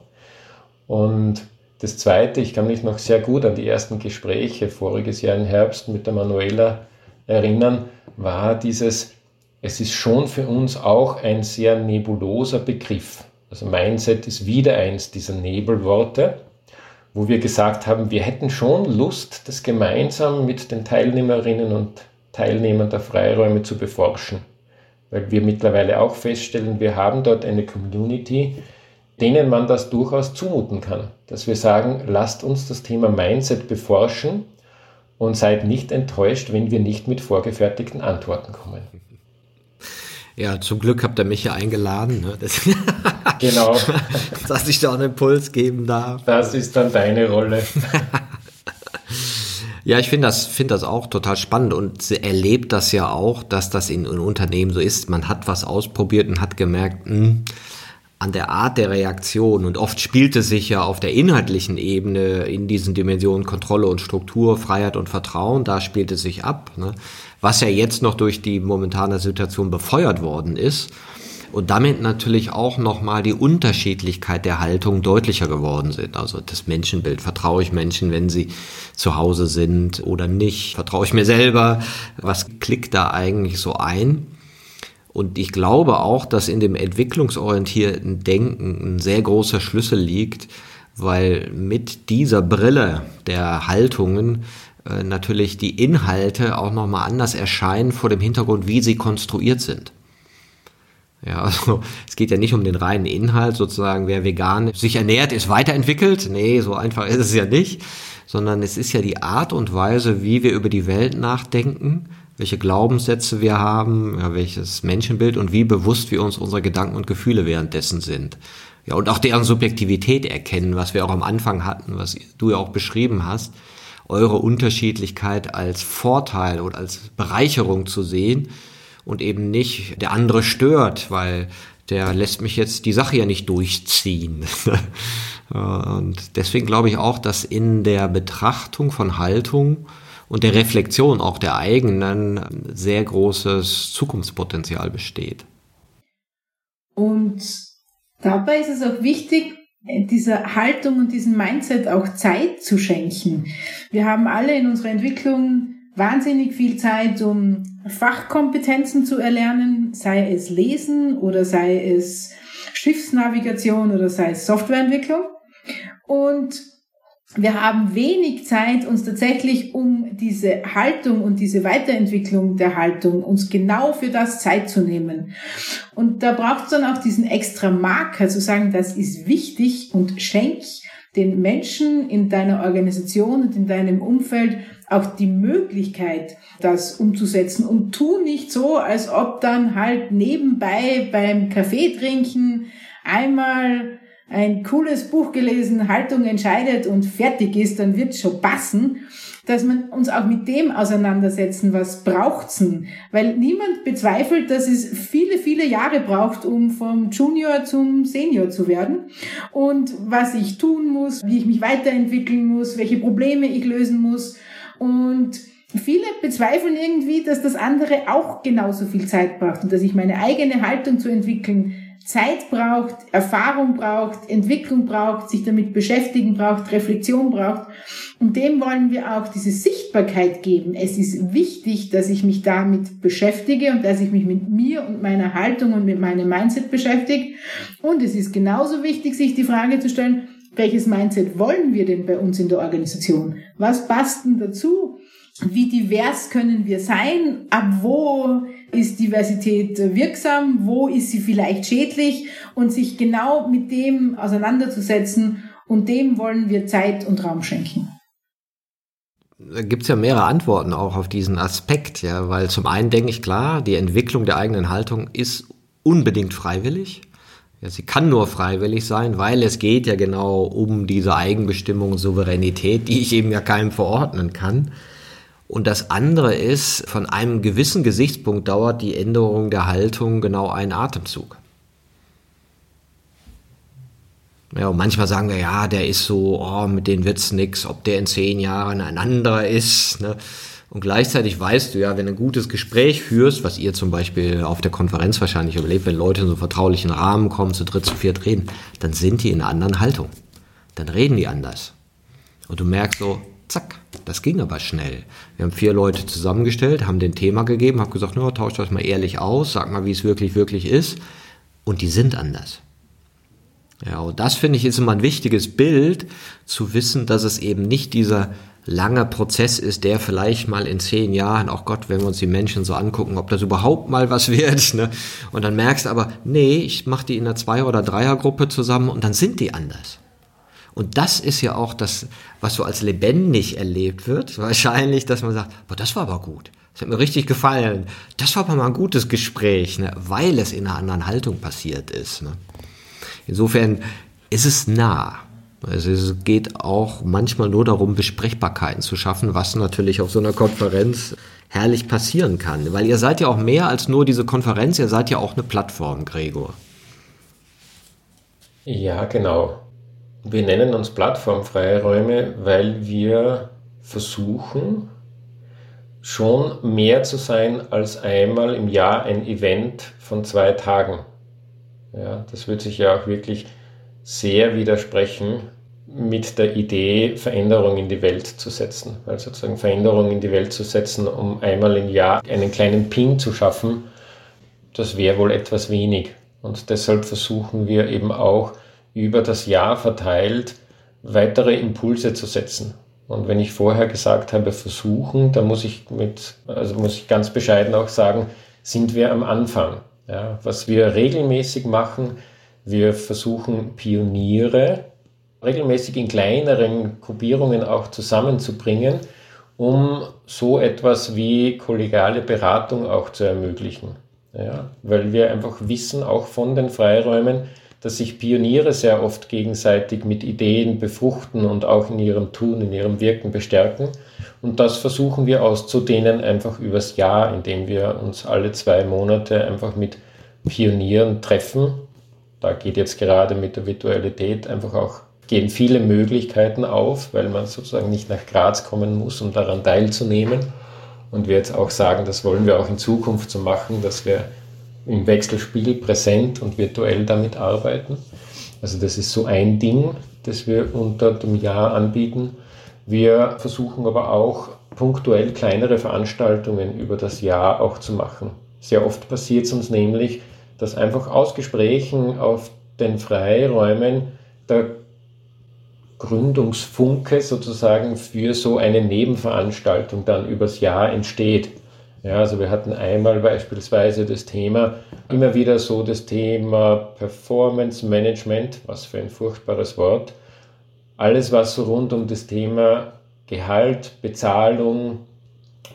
Speaker 1: Und das Zweite, ich kann mich noch sehr gut an die ersten Gespräche voriges Jahr im Herbst mit der Manuela erinnern, war dieses, es ist schon für uns auch ein sehr nebuloser Begriff. Also Mindset ist wieder eins dieser Nebelworte, wo wir gesagt haben, wir hätten schon Lust, das gemeinsam mit den Teilnehmerinnen und Teilnehmern der Freiräume zu beforschen. Weil wir mittlerweile auch feststellen, wir haben dort eine Community, denen man das durchaus zumuten kann. Dass wir sagen, lasst uns das Thema Mindset beforschen und seid nicht enttäuscht, wenn wir nicht mit vorgefertigten Antworten kommen.
Speaker 2: Ja, zum Glück habt ihr mich hier eingeladen. Ne? Das genau. Dass ich da einen Impuls geben darf.
Speaker 1: Das ist dann deine Rolle.
Speaker 2: Ja, ich finde das, finde das auch total spannend und erlebt das ja auch, dass das in, in Unternehmen so ist. Man hat was ausprobiert und hat gemerkt, mh, hm, an der Art der Reaktion und oft spielt es sich ja auf der inhaltlichen Ebene in diesen Dimensionen Kontrolle und Struktur, Freiheit und Vertrauen, da spielt es sich ab, ne? was ja jetzt noch durch die momentane Situation befeuert worden ist und damit natürlich auch nochmal die Unterschiedlichkeit der Haltung deutlicher geworden sind. Also das Menschenbild, vertraue ich Menschen, wenn sie zu Hause sind oder nicht, vertraue ich mir selber, was klickt da eigentlich so ein? Und ich glaube auch, dass in dem entwicklungsorientierten Denken ein sehr großer Schlüssel liegt, weil mit dieser Brille der Haltungen äh, natürlich die Inhalte auch nochmal anders erscheinen vor dem Hintergrund, wie sie konstruiert sind. Ja, also es geht ja nicht um den reinen Inhalt, sozusagen, wer vegan sich ernährt, ist weiterentwickelt. Nee, so einfach ist es ja nicht, sondern es ist ja die Art und Weise, wie wir über die Welt nachdenken, welche Glaubenssätze wir haben, ja, welches Menschenbild und wie bewusst wir uns unsere Gedanken und Gefühle währenddessen sind. Ja, und auch deren Subjektivität erkennen, was wir auch am Anfang hatten, was du ja auch beschrieben hast, eure Unterschiedlichkeit als Vorteil oder als Bereicherung zu sehen und eben nicht der andere stört, weil der lässt mich jetzt die Sache ja nicht durchziehen. und deswegen glaube ich auch, dass in der Betrachtung von Haltung und der Reflexion auch der eigenen sehr großes Zukunftspotenzial besteht.
Speaker 3: Und dabei ist es auch wichtig, dieser Haltung und diesem Mindset auch Zeit zu schenken. Wir haben alle in unserer Entwicklung wahnsinnig viel Zeit, um Fachkompetenzen zu erlernen, sei es Lesen oder sei es Schiffsnavigation oder sei es Softwareentwicklung. Und wir haben wenig Zeit, uns tatsächlich um diese Haltung und diese Weiterentwicklung der Haltung, uns genau für das Zeit zu nehmen. Und da braucht es dann auch diesen extra Marker, zu sagen, das ist wichtig und schenk den Menschen in deiner Organisation und in deinem Umfeld auch die Möglichkeit, das umzusetzen und tu nicht so, als ob dann halt nebenbei beim Kaffee trinken einmal ein cooles Buch gelesen, Haltung entscheidet und fertig ist, dann wird schon passen, dass man uns auch mit dem auseinandersetzen, was braucht's denn? Weil niemand bezweifelt, dass es viele, viele Jahre braucht, um vom Junior zum Senior zu werden. Und was ich tun muss, wie ich mich weiterentwickeln muss, welche Probleme ich lösen muss. Und viele bezweifeln irgendwie, dass das andere auch genauso viel Zeit braucht und dass ich meine eigene Haltung zu entwickeln Zeit braucht, Erfahrung braucht, Entwicklung braucht, sich damit beschäftigen braucht, Reflexion braucht. Und dem wollen wir auch diese Sichtbarkeit geben. Es ist wichtig, dass ich mich damit beschäftige und dass ich mich mit mir und meiner Haltung und mit meinem Mindset beschäftige. Und es ist genauso wichtig, sich die Frage zu stellen, welches Mindset wollen wir denn bei uns in der Organisation? Was passt denn dazu? Wie divers können wir sein? Ab wo ist Diversität wirksam? Wo ist sie vielleicht schädlich? Und sich genau mit dem auseinanderzusetzen. Und dem wollen wir Zeit und Raum schenken.
Speaker 2: Da gibt es ja mehrere Antworten auch auf diesen Aspekt, ja, weil zum einen denke ich klar, die Entwicklung der eigenen Haltung ist unbedingt freiwillig. Ja, sie kann nur freiwillig sein, weil es geht ja genau um diese Eigenbestimmung und Souveränität, die ich eben ja keinem verordnen kann. Und das andere ist, von einem gewissen Gesichtspunkt dauert die Änderung der Haltung genau einen Atemzug. Ja, und manchmal sagen wir, ja, der ist so, oh, mit denen wird's nix, ob der in zehn Jahren ein anderer ist. Ne? Und gleichzeitig weißt du ja, wenn du ein gutes Gespräch führst, was ihr zum Beispiel auf der Konferenz wahrscheinlich überlebt, wenn Leute in so vertraulichen Rahmen kommen, zu dritt, zu viert reden, dann sind die in einer anderen Haltung. Dann reden die anders. Und du merkst so, zack, das ging aber schnell. Wir haben vier Leute zusammengestellt, haben den Thema gegeben, haben gesagt, no, tauscht euch mal ehrlich aus, sag mal, wie es wirklich, wirklich ist. Und die sind anders. Ja, und das finde ich ist immer ein wichtiges Bild, zu wissen, dass es eben nicht dieser lange Prozess ist, der vielleicht mal in zehn Jahren, auch Gott, wenn wir uns die Menschen so angucken, ob das überhaupt mal was wird. Ne? Und dann merkst du aber, nee, ich mache die in einer Zwei- oder Dreiergruppe zusammen und dann sind die anders. Und das ist ja auch das, was so als lebendig erlebt wird. Wahrscheinlich, dass man sagt, boah, das war aber gut. Das hat mir richtig gefallen. Das war aber mal ein gutes Gespräch, ne? weil es in einer anderen Haltung passiert ist. Ne? Insofern ist es nah. Also es geht auch manchmal nur darum, Besprechbarkeiten zu schaffen, was natürlich auf so einer Konferenz herrlich passieren kann. Weil ihr seid ja auch mehr als nur diese Konferenz, ihr seid ja auch eine Plattform, Gregor.
Speaker 1: Ja, genau. Wir nennen uns Plattformfreie Räume, weil wir versuchen, schon mehr zu sein als einmal im Jahr ein Event von zwei Tagen. Ja, das wird sich ja auch wirklich sehr widersprechen mit der Idee, Veränderung in die Welt zu setzen. Weil sozusagen Veränderung in die Welt zu setzen, um einmal im Jahr einen kleinen Ping zu schaffen, das wäre wohl etwas wenig. Und deshalb versuchen wir eben auch, über das Jahr verteilt weitere Impulse zu setzen. Und wenn ich vorher gesagt habe, versuchen, dann muss ich mit, also muss ich ganz bescheiden auch sagen, sind wir am Anfang. Ja, was wir regelmäßig machen, wir versuchen Pioniere regelmäßig in kleineren Gruppierungen auch zusammenzubringen, um so etwas wie kollegiale Beratung auch zu ermöglichen. Ja, weil wir einfach wissen, auch von den Freiräumen, dass sich Pioniere sehr oft gegenseitig mit Ideen befruchten und auch in ihrem Tun, in ihrem Wirken bestärken. Und das versuchen wir auszudehnen einfach übers Jahr, indem wir uns alle zwei Monate einfach mit Pionieren treffen. Da geht jetzt gerade mit der Virtualität einfach auch gehen viele Möglichkeiten auf, weil man sozusagen nicht nach Graz kommen muss, um daran teilzunehmen. Und wir jetzt auch sagen, das wollen wir auch in Zukunft so machen, dass wir im Wechselspiel präsent und virtuell damit arbeiten. Also das ist so ein Ding, das wir unter dem Jahr anbieten. Wir versuchen aber auch punktuell kleinere Veranstaltungen über das Jahr auch zu machen. Sehr oft passiert es uns nämlich, dass einfach aus Gesprächen auf den Freiräumen der Gründungsfunke sozusagen für so eine Nebenveranstaltung dann übers Jahr entsteht. Ja, also wir hatten einmal beispielsweise das Thema, immer wieder so das Thema Performance Management, was für ein furchtbares Wort. Alles, was so rund um das Thema Gehalt, Bezahlung,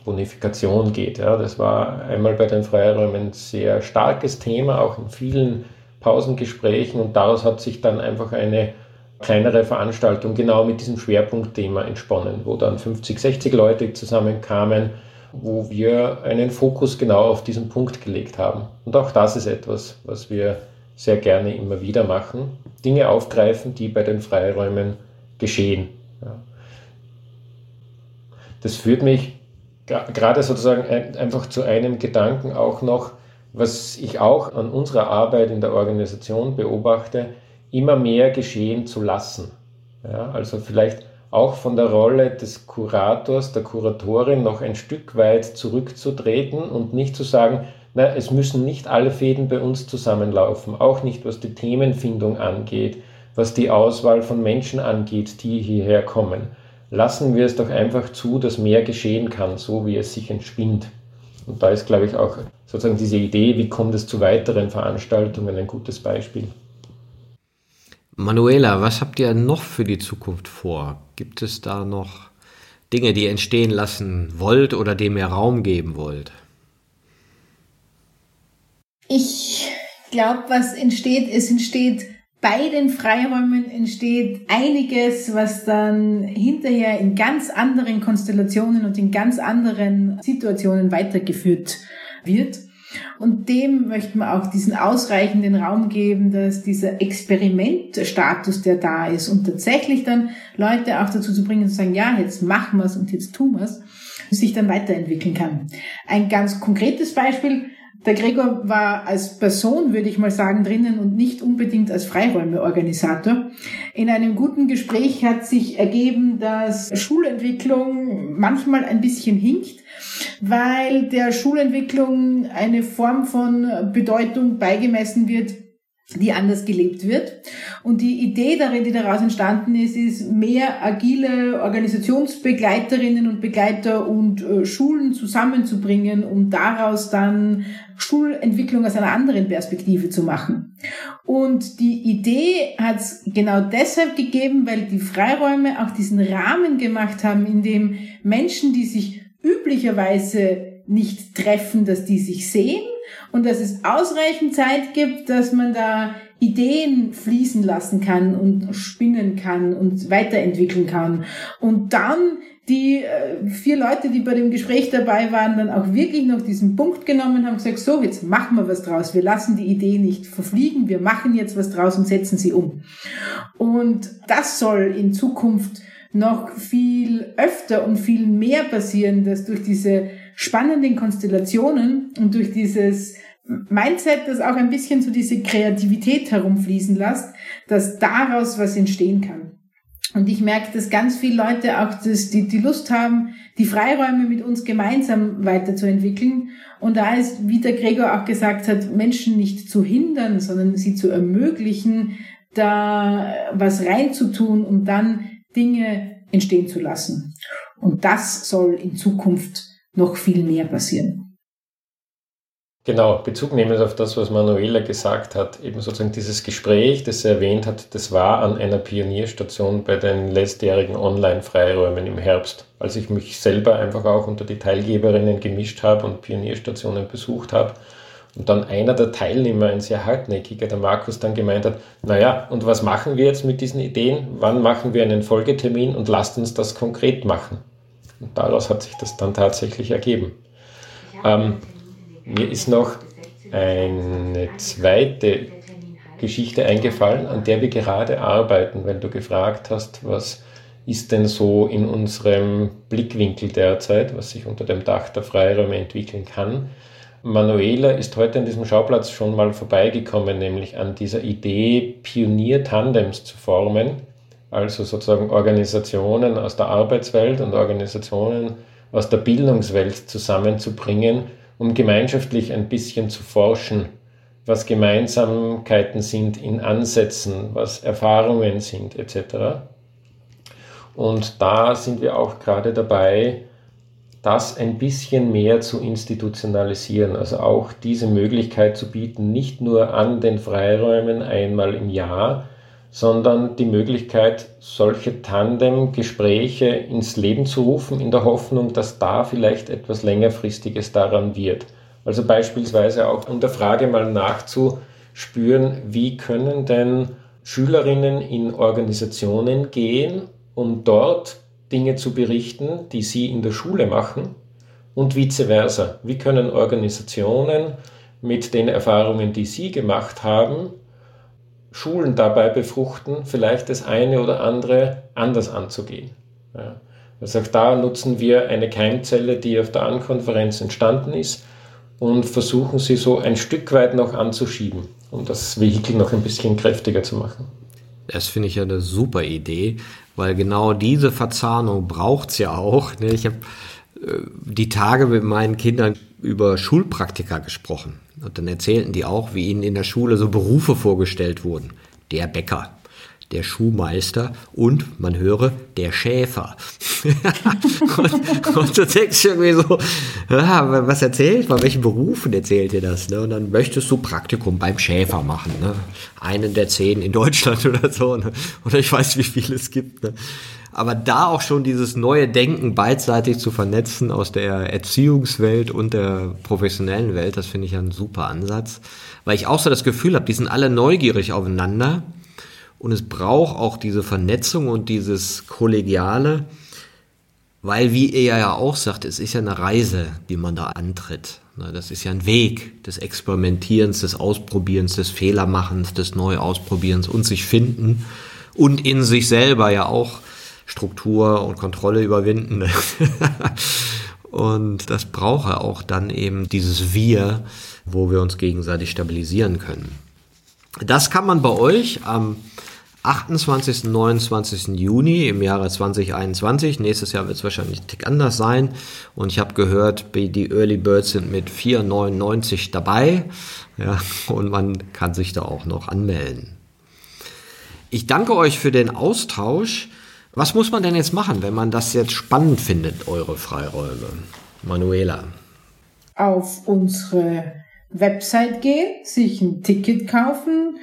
Speaker 1: Bonifikation geht. Ja, das war einmal bei den Freiräumen ein sehr starkes Thema, auch in vielen Pausengesprächen und daraus hat sich dann einfach eine kleinere Veranstaltung genau mit diesem Schwerpunktthema entsponnen, wo dann 50, 60 Leute zusammenkamen, wo wir einen Fokus genau auf diesen Punkt gelegt haben. Und auch das ist etwas, was wir sehr gerne immer wieder machen. Dinge aufgreifen, die bei den Freiräumen geschehen. Das führt mich gerade sozusagen einfach zu einem Gedanken auch noch, was ich auch an unserer Arbeit in der Organisation beobachte, immer mehr geschehen zu lassen. Ja, also vielleicht auch von der Rolle des Kurators, der Kuratorin noch ein Stück weit zurückzutreten und nicht zu sagen, na, es müssen nicht alle Fäden bei uns zusammenlaufen, auch nicht was die Themenfindung angeht, was die Auswahl von Menschen angeht, die hierher kommen. Lassen wir es doch einfach zu, dass mehr geschehen kann, so wie es sich entspinnt. Und da ist, glaube ich, auch sozusagen diese Idee, wie kommt es zu weiteren Veranstaltungen, ein gutes Beispiel.
Speaker 2: Manuela, was habt ihr noch für die Zukunft vor? Gibt es da noch Dinge, die ihr entstehen lassen wollt oder dem ihr Raum geben wollt?
Speaker 3: Ich glaube, was entsteht, es entsteht bei den Freiräumen entsteht einiges, was dann hinterher in ganz anderen Konstellationen und in ganz anderen Situationen weitergeführt wird. Und dem möchten wir auch diesen ausreichenden Raum geben, dass dieser Experimentstatus, der da ist und tatsächlich dann Leute auch dazu zu bringen, zu sagen, ja, jetzt machen wir es und jetzt tun wir es, sich dann weiterentwickeln kann. Ein ganz konkretes Beispiel, der Gregor war als Person, würde ich mal sagen, drinnen und nicht unbedingt als Freiräumeorganisator. In einem guten Gespräch hat sich ergeben, dass Schulentwicklung manchmal ein bisschen hinkt, weil der Schulentwicklung eine Form von Bedeutung beigemessen wird, die anders gelebt wird. Und die Idee darin, die daraus entstanden ist, ist mehr agile Organisationsbegleiterinnen und Begleiter und äh, Schulen zusammenzubringen, um daraus dann Schulentwicklung aus einer anderen Perspektive zu machen. Und die Idee hat es genau deshalb gegeben, weil die Freiräume auch diesen Rahmen gemacht haben, in dem Menschen, die sich üblicherweise nicht treffen, dass die sich sehen und dass es ausreichend Zeit gibt, dass man da Ideen fließen lassen kann und spinnen kann und weiterentwickeln kann. Und dann die äh, vier Leute, die bei dem Gespräch dabei waren, dann auch wirklich noch diesen Punkt genommen haben, gesagt, so, jetzt machen wir was draus. Wir lassen die Idee nicht verfliegen. Wir machen jetzt was draus und setzen sie um. Und das soll in Zukunft noch viel öfter und viel mehr passieren, dass durch diese spannenden Konstellationen und durch dieses Mindset, das auch ein bisschen so diese Kreativität herumfließen lässt, dass daraus was entstehen kann. Und ich merke, dass ganz viele Leute auch das, die, die Lust haben, die Freiräume mit uns gemeinsam weiterzuentwickeln. Und da ist, wie der Gregor auch gesagt hat, Menschen nicht zu hindern, sondern sie zu ermöglichen, da was reinzutun und dann Dinge entstehen zu lassen. Und das soll in Zukunft noch viel mehr passieren.
Speaker 1: Genau, Bezug nehmend auf das, was Manuela gesagt hat, eben sozusagen dieses Gespräch, das sie erwähnt hat, das war an einer Pionierstation bei den letztjährigen Online-Freiräumen im Herbst, als ich mich selber einfach auch unter die Teilgeberinnen gemischt habe und Pionierstationen besucht habe. Und dann einer der Teilnehmer, ein sehr hartnäckiger, der Markus, dann gemeint hat, naja, und was machen wir jetzt mit diesen Ideen? Wann machen wir einen Folgetermin und lasst uns das konkret machen? Und daraus hat sich das dann tatsächlich ergeben. Ähm, mir ist noch eine zweite Geschichte eingefallen, an der wir gerade arbeiten, weil du gefragt hast, was ist denn so in unserem Blickwinkel derzeit, was sich unter dem Dach der Freiräume entwickeln kann. Manuela ist heute an diesem Schauplatz schon mal vorbeigekommen, nämlich an dieser Idee, Pionier-Tandems zu formen, also sozusagen Organisationen aus der Arbeitswelt und Organisationen aus der Bildungswelt zusammenzubringen, um gemeinschaftlich ein bisschen zu forschen, was Gemeinsamkeiten sind in Ansätzen, was Erfahrungen sind etc. Und da sind wir auch gerade dabei, das ein bisschen mehr zu institutionalisieren, also auch diese Möglichkeit zu bieten, nicht nur an den Freiräumen einmal im Jahr, sondern die Möglichkeit, solche Tandem-Gespräche ins Leben zu rufen, in der Hoffnung, dass da vielleicht etwas längerfristiges daran wird. Also beispielsweise auch um der Frage mal nachzuspüren, wie können denn Schülerinnen in Organisationen gehen, um dort Dinge zu berichten, die sie in der Schule machen und vice versa. Wie können Organisationen mit den Erfahrungen, die sie gemacht haben, Schulen dabei befruchten, vielleicht das eine oder andere anders anzugehen. Ja. Also auch da nutzen wir eine Keimzelle, die auf der Ankonferenz entstanden ist und versuchen sie so ein Stück weit noch anzuschieben, um das Vehikel noch ein bisschen kräftiger zu machen.
Speaker 2: Das finde ich ja eine super Idee, weil genau diese Verzahnung braucht es ja auch. Ne? Ich habe äh, die Tage mit meinen Kindern über Schulpraktika gesprochen. Und dann erzählten die auch, wie ihnen in der Schule so Berufe vorgestellt wurden. Der Bäcker, der Schuhmeister und, man höre, der Schäfer. und, und du denkst irgendwie so, was erzählt, bei welchen Berufen erzählt ihr das? Ne? Und dann möchtest du Praktikum beim Schäfer machen. Ne? Einen der zehn in Deutschland oder so. Ne? Oder ich weiß, wie viele es gibt. Ne? Aber da auch schon dieses neue Denken beidseitig zu vernetzen aus der Erziehungswelt und der professionellen Welt, das finde ich ein super Ansatz. Weil ich auch so das Gefühl habe, die sind alle neugierig aufeinander. Und es braucht auch diese Vernetzung und dieses Kollegiale, weil, wie er ja auch sagt, es ist ja eine Reise, die man da antritt. Das ist ja ein Weg des Experimentierens, des Ausprobierens, des Fehlermachens, des Neuausprobierens und sich finden und in sich selber ja auch Struktur und Kontrolle überwinden. und das brauche auch dann eben dieses Wir, wo wir uns gegenseitig stabilisieren können. Das kann man bei euch am 28. 29. Juni im Jahre 2021. Nächstes Jahr wird es wahrscheinlich ein Tick anders sein. Und ich habe gehört, die Early Birds sind mit 4,99 dabei. Ja, und man kann sich da auch noch anmelden. Ich danke euch für den Austausch. Was muss man denn jetzt machen, wenn man das jetzt spannend findet, eure Freiräume? Manuela.
Speaker 3: Auf unsere Website gehen, sich ein Ticket kaufen,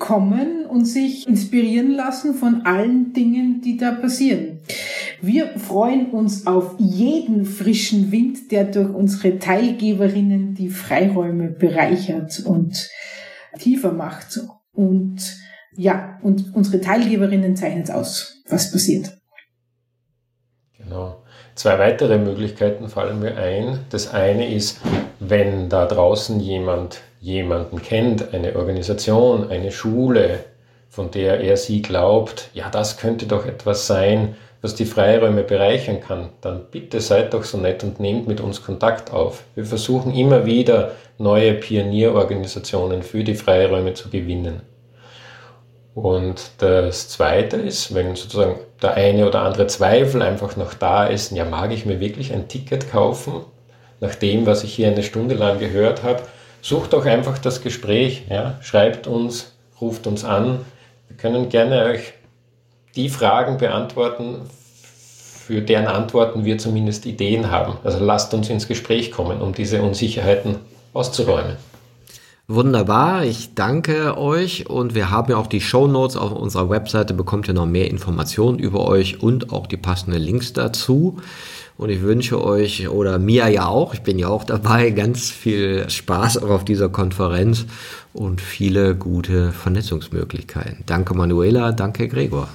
Speaker 3: kommen und sich inspirieren lassen von allen Dingen, die da passieren. Wir freuen uns auf jeden frischen Wind, der durch unsere Teilgeberinnen die Freiräume bereichert und tiefer macht. Und ja, und unsere Teilgeberinnen zeichnen es aus, was passiert.
Speaker 1: Genau. Zwei weitere Möglichkeiten fallen mir ein. Das eine ist, wenn da draußen jemand jemanden kennt, eine Organisation, eine Schule, von der er sie glaubt, ja, das könnte doch etwas sein, was die Freiräume bereichern kann, dann bitte seid doch so nett und nehmt mit uns Kontakt auf. Wir versuchen immer wieder neue Pionierorganisationen für die Freiräume zu gewinnen. Und das Zweite ist, wenn sozusagen der eine oder andere Zweifel einfach noch da ist, ja, mag ich mir wirklich ein Ticket kaufen, nach dem, was ich hier eine Stunde lang gehört habe, sucht doch einfach das Gespräch, ja, schreibt uns, ruft uns an. Wir können gerne euch die Fragen beantworten, für deren Antworten wir zumindest Ideen haben. Also lasst uns ins Gespräch kommen, um diese Unsicherheiten auszuräumen.
Speaker 2: Wunderbar, ich danke euch und wir haben ja auch die Show Notes auf unserer Webseite, bekommt ihr noch mehr Informationen über euch und auch die passenden Links dazu. Und ich wünsche euch oder mir ja auch, ich bin ja auch dabei, ganz viel Spaß auch auf dieser Konferenz und viele gute Vernetzungsmöglichkeiten. Danke Manuela, danke Gregor.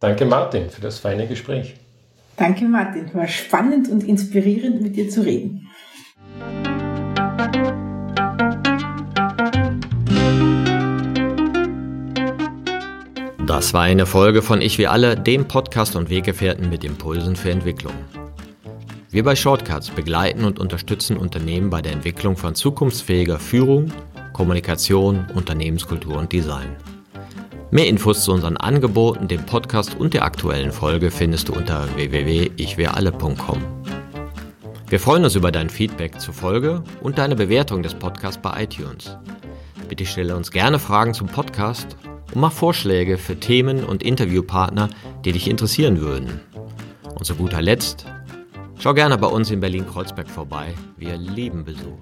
Speaker 1: Danke Martin für das feine Gespräch.
Speaker 3: Danke Martin, war spannend und inspirierend mit dir zu reden.
Speaker 2: Das war eine Folge von Ich wie alle, dem Podcast und Weggefährten mit Impulsen für Entwicklung. Wir bei Shortcuts begleiten und unterstützen Unternehmen bei der Entwicklung von zukunftsfähiger Führung, Kommunikation, Unternehmenskultur und Design. Mehr Infos zu unseren Angeboten, dem Podcast und der aktuellen Folge findest du unter www.ichwiralle.com. Wir freuen uns über dein Feedback zur Folge und deine Bewertung des Podcasts bei iTunes. Bitte stelle uns gerne Fragen zum Podcast und mach Vorschläge für Themen und Interviewpartner, die dich interessieren würden. Und zu guter Letzt, schau gerne bei uns in Berlin-Kreuzberg vorbei. Wir lieben Besuch.